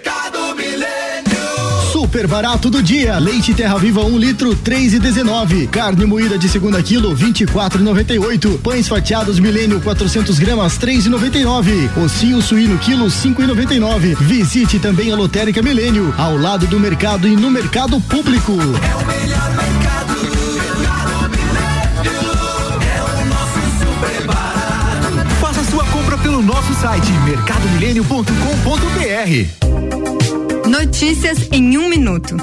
Mercado Milênio. super barato do dia. Leite Terra Viva 1 um litro, 3,19. Carne moída de segunda quilo, 24,98. Pães fatiados Milênio 400 gramas, 3,99. Ossinho suíno quilo, 5,99. Visite também a Lotérica Milênio, ao lado do mercado e no mercado público. É o melhor mercado. É o nosso super barato. Faça sua compra pelo nosso site mercadomilênio.com.br. Notícias em um minuto.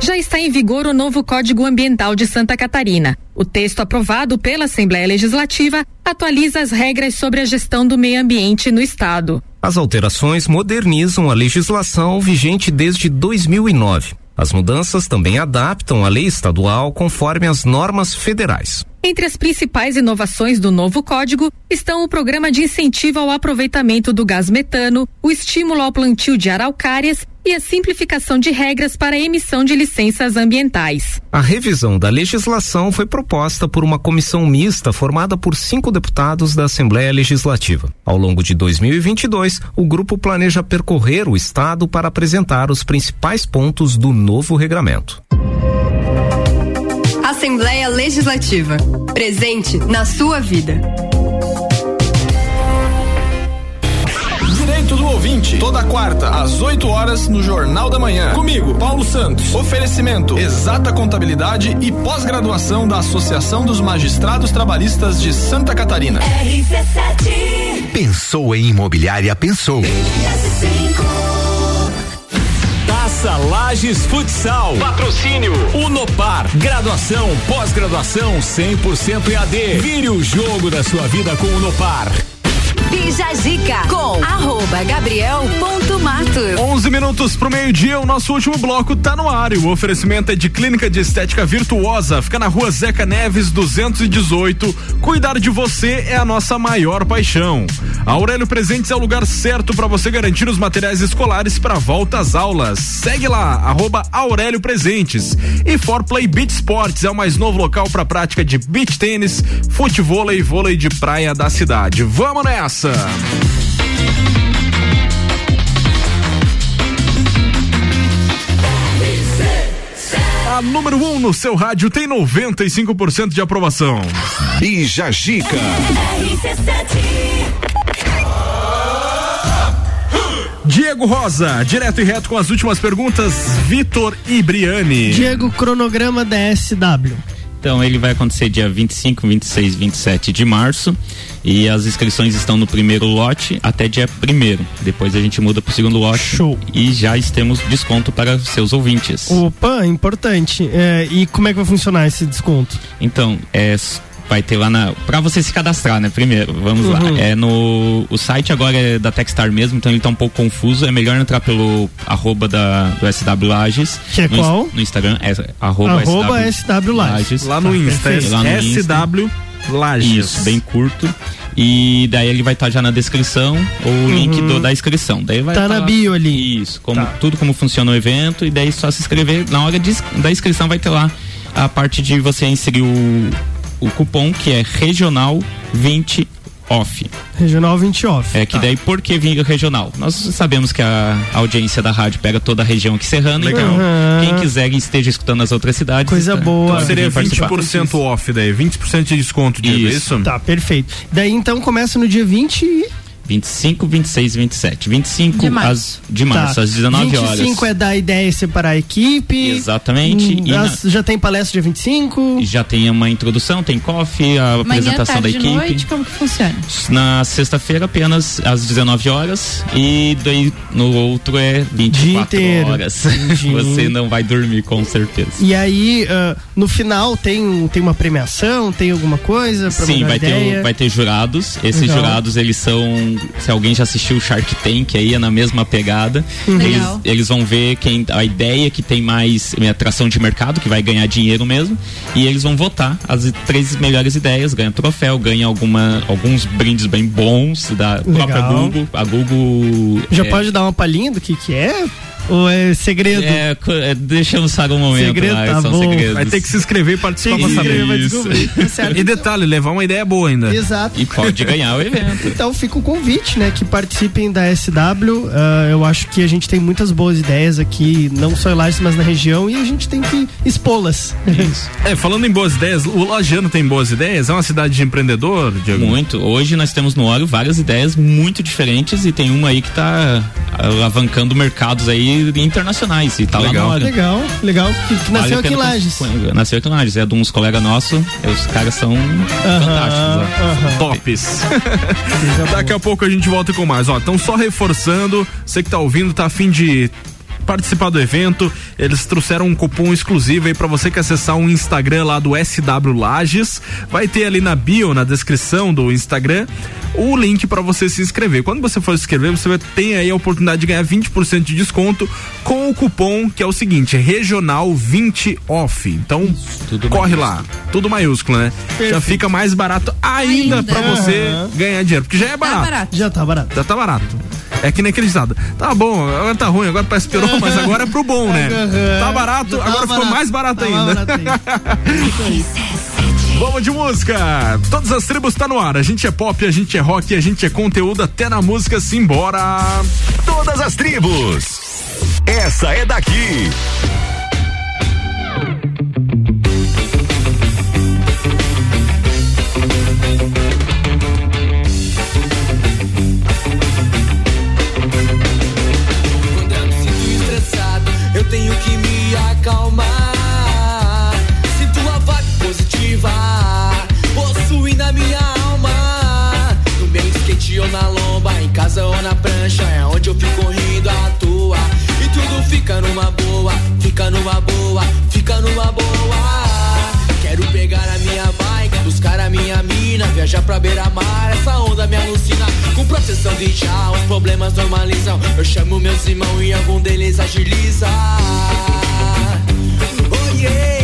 Já está em vigor o novo Código Ambiental de Santa Catarina. O texto aprovado pela Assembleia Legislativa atualiza as regras sobre a gestão do meio ambiente no estado. As alterações modernizam a legislação vigente desde 2009. As mudanças também adaptam a lei estadual conforme as normas federais. Entre as principais inovações do novo código estão o programa de incentivo ao aproveitamento do gás metano, o estímulo ao plantio de araucárias e a simplificação de regras para a emissão de licenças ambientais. A revisão da legislação foi proposta por uma comissão mista formada por cinco deputados da Assembleia Legislativa. Ao longo de 2022, o grupo planeja percorrer o estado para apresentar os principais pontos do novo regramento. Assembleia Legislativa. Presente na sua vida. Ouvinte, toda quarta, às 8 horas, no Jornal da Manhã. Comigo, Paulo Santos. Oferecimento: Exata Contabilidade e pós-graduação da Associação dos Magistrados Trabalhistas de Santa Catarina. RC7. Pensou em imobiliária, pensou. Taça Lages Futsal. Patrocínio Unopar. Graduação, pós-graduação 100% EAD. Vire o jogo da sua vida com o Unopar. Bija com arroba Gabriel ponto Matos. 11 minutos pro meio-dia, o nosso último bloco tá no ar. O oferecimento é de Clínica de Estética Virtuosa. Fica na rua Zeca Neves, 218. Cuidar de você é a nossa maior paixão. A Aurélio Presentes é o lugar certo para você garantir os materiais escolares para volta às aulas. Segue lá, arroba Aurélio Presentes. E For Play Beach Sports é o mais novo local para prática de beach tênis, futebol e vôlei de praia da cidade. Vamos nessa! A número 1 um no seu rádio tem 95% de aprovação. Bija Gica. Diego Rosa, direto e reto com as últimas perguntas, Vitor e Briane. Diego, cronograma da SW. Então ele vai acontecer dia 25, 26, 27 de março e as inscrições estão no primeiro lote até dia primeiro. Depois a gente muda para o segundo lote Show. e já temos desconto para seus ouvintes. Opa, importante. É, e como é que vai funcionar esse desconto? Então, é vai ter lá na para você se cadastrar, né? Primeiro, vamos Uhum. lá. É no o site agora é da Techstar mesmo, então ele tá um pouco confuso. É melhor entrar pelo arroba da do SW Lages. Que é no, qual? No Instagram é arroba, Arroba SW Lages. Lá no Tá, Insta, é. Lá no Insta. SW Lages. Isso, bem curto. E daí ele vai estar já na descrição, o link do- da inscrição. Daí vai Uhum. Tá tá na bio ali. Isso, como, tudo como funciona o evento, e daí só se inscrever. Na hora de- da inscrição vai ter lá a parte de você inserir o, o cupom que é regional 20 off. Regional 20 off. É que Tá. daí por que vir regional? Nós sabemos que a audiência da rádio pega toda a região aqui serrana, Legal. então Uhum. quem quiser e esteja escutando as outras cidades. Coisa tá- boa. pode Seria vir participar. 20% off daí, 20% de desconto, Diego, é isso? Tá, perfeito. Daí então começa no dia 20 e. 25, 26 e 27. 25 De março. às, de março, Tá. às 19 horas. 25 é dar ideia separar a equipe. Exatamente. Hum, E na- as- Já tem palestra dia 25. Já tem uma introdução, tem coffee, a Manhã, apresentação da tarde, equipe. noite, como que funciona? Na sexta-feira, apenas às 19 horas. E daí no outro é 24 inteiro. horas. [laughs] Você não vai dormir, com certeza. E aí, ah, no final, tem, tem uma premiação, tem alguma coisa Sim, vai ter, ideia? o- vai ter jurados. Esses Legal. jurados, eles são. Se alguém já assistiu o Shark Tank, aí é na mesma pegada. Uhum. Eles, eles vão ver quem a ideia que tem mais eh, atração de mercado, que vai ganhar dinheiro mesmo. E eles vão votar as três melhores ideias, ganha troféu, ganha alguma, alguns brindes bem bons da própria Legal. Google. A Google. Já é, pode dar uma palhinha do que que é? Ou é segredo? É, é, deixamos para um momento Segredo, lá, tá são bom. segredos. Vai ter que se inscrever e participar que pra saber. Isso. descobrir. Tá. [laughs] E detalhe, levar uma ideia boa ainda. Exato. E pode ganhar o evento. Então fica o convite, né? Que participem da SW. Ah, eu acho que a gente tem muitas boas ideias aqui, não só em Lages, mas na região, e a gente tem que expô-las. [laughs] É, falando em boas ideias, o Lajano tem boas ideias? É uma cidade de empreendedor, Diego? Muito. Hoje nós temos no óleo várias ideias muito diferentes e tem uma aí que tá alavancando mercados aí internacionais e tá lá Legal. no óleo. legal, legal. Que, que nasceu Vale aqui em Lages. cons- Nasceu aqui em Lages. É de uns colegas nossos. Os caras são fantásticos. ó. Tops. [laughs] Daqui a pouco a gente volta com mais. Ó, então só reforçando, você que tá ouvindo, tá a fim de participar do evento, eles trouxeram um cupom exclusivo aí pra você que acessar o Instagram lá do SW Lages. Vai ter ali na bio, na descrição do Instagram, o link pra você se inscrever. Quando você for se inscrever, você vai ter aí a oportunidade de ganhar 20% de desconto com o cupom que é o seguinte, regional 20 off. Então, corre lá, tudo maiúsculo, né? Já Perfeito. fica mais barato ainda, Ainda. pra você Aham. ganhar dinheiro, porque já é barato. barato. Já tá barato. Já tá barato. É que nem aquele ditado. Tá bom, agora tá ruim, agora parece piorou, mas agora é pro bom, né? [laughs] Tá barato, tá agora ficou mais barato Tá ainda. barato. [laughs] Vamos de música. Todas as tribos tá no ar. A gente é pop, a gente é rock, a gente é conteúdo até na música. Simbora. Todas as tribos. Essa é daqui. Tenho que me acalmar. Sinto a vibe positiva, possuindo a minha alma. No meu skate ou na lomba, em casa ou na prancha, é onde eu fico rindo à toa. E tudo fica numa boa, fica numa boa, fica numa boa. Mina, viajar pra beira-mar, essa onda me alucina. Com proteção de já, os problemas normalizam. Eu chamo meus irmãos e algum deles agiliza. Oh yeah,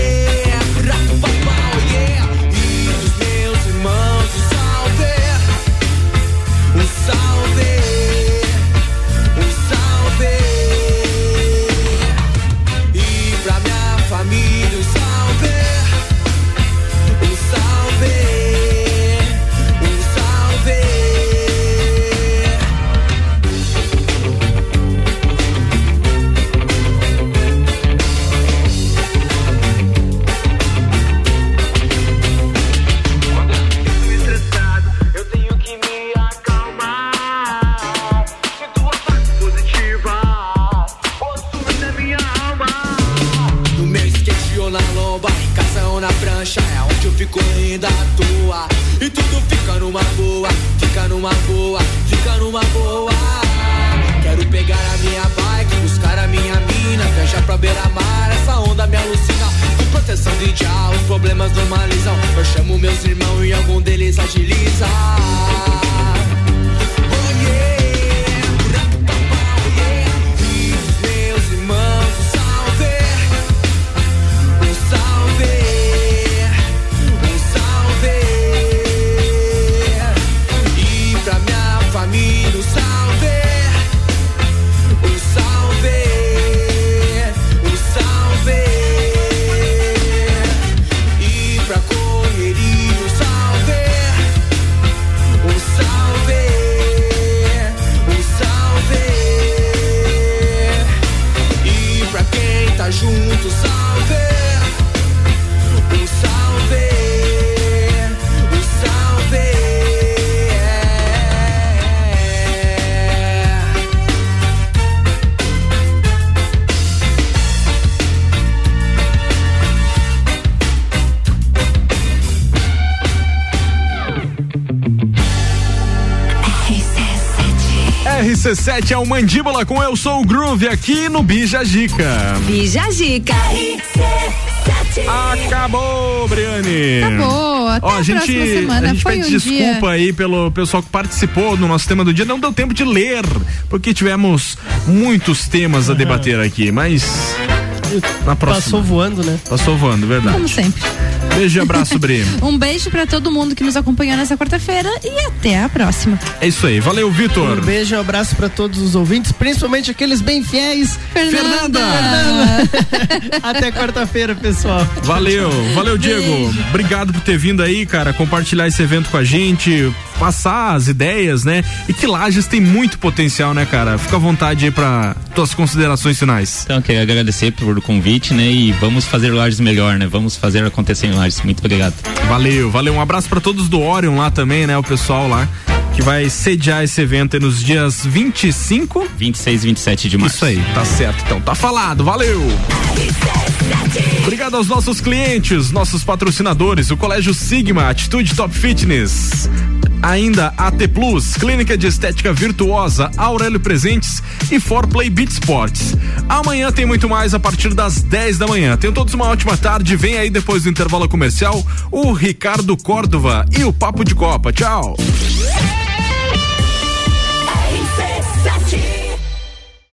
RC7 é o Mandíbula com Eu Sou o Groove aqui no Bija Gica. Bija Gica. Acabou, Briane. Acabou. Até Ó, a a gente, próxima semana. a gente Foi pede um desculpa dia. aí pelo pessoal que participou do nosso tema do dia. Não deu tempo de ler, porque tivemos muitos temas a debater aqui, mas na próxima. Passou voando, né? Passou voando, verdade. Como sempre. Beijo e abraço, Bri. [laughs] Um beijo pra todo mundo que nos acompanhou nessa quarta-feira e até a próxima. É isso aí. Valeu, Vitor. Um beijo e um abraço pra todos os ouvintes, principalmente aqueles bem fiéis. Fernanda! Fernanda. [laughs] Até quarta-feira, pessoal. Valeu, valeu, Diego. Obrigado por ter vindo aí, cara, compartilhar esse evento com a gente, passar as ideias, né? E que Lages tem muito potencial, né, cara? Fica à vontade aí pra tuas considerações finais. Então, queria agradecer pelo convite, né? E vamos fazer Lages melhor, né? Vamos fazer acontecer em Lages. Muito obrigado. Valeu, valeu. Um abraço pra todos do Orion lá também, né? O pessoal lá que vai sediar esse evento aí nos dias 25, 26 e 27 de março. Isso aí, tá certo. Então, tá falado. Valeu. Obrigado aos nossos clientes, nossos patrocinadores, o Colégio Sigma, Atitude Top Fitness. Ainda AT Plus, Clínica de Estética Virtuosa, Aurélio Presentes e For Play Beat Sports. Amanhã tem muito mais a partir das 10 da manhã. Tenham todos uma ótima tarde. Vem aí depois do intervalo comercial o Ricardo Córdova e o Papo de Copa. Tchau.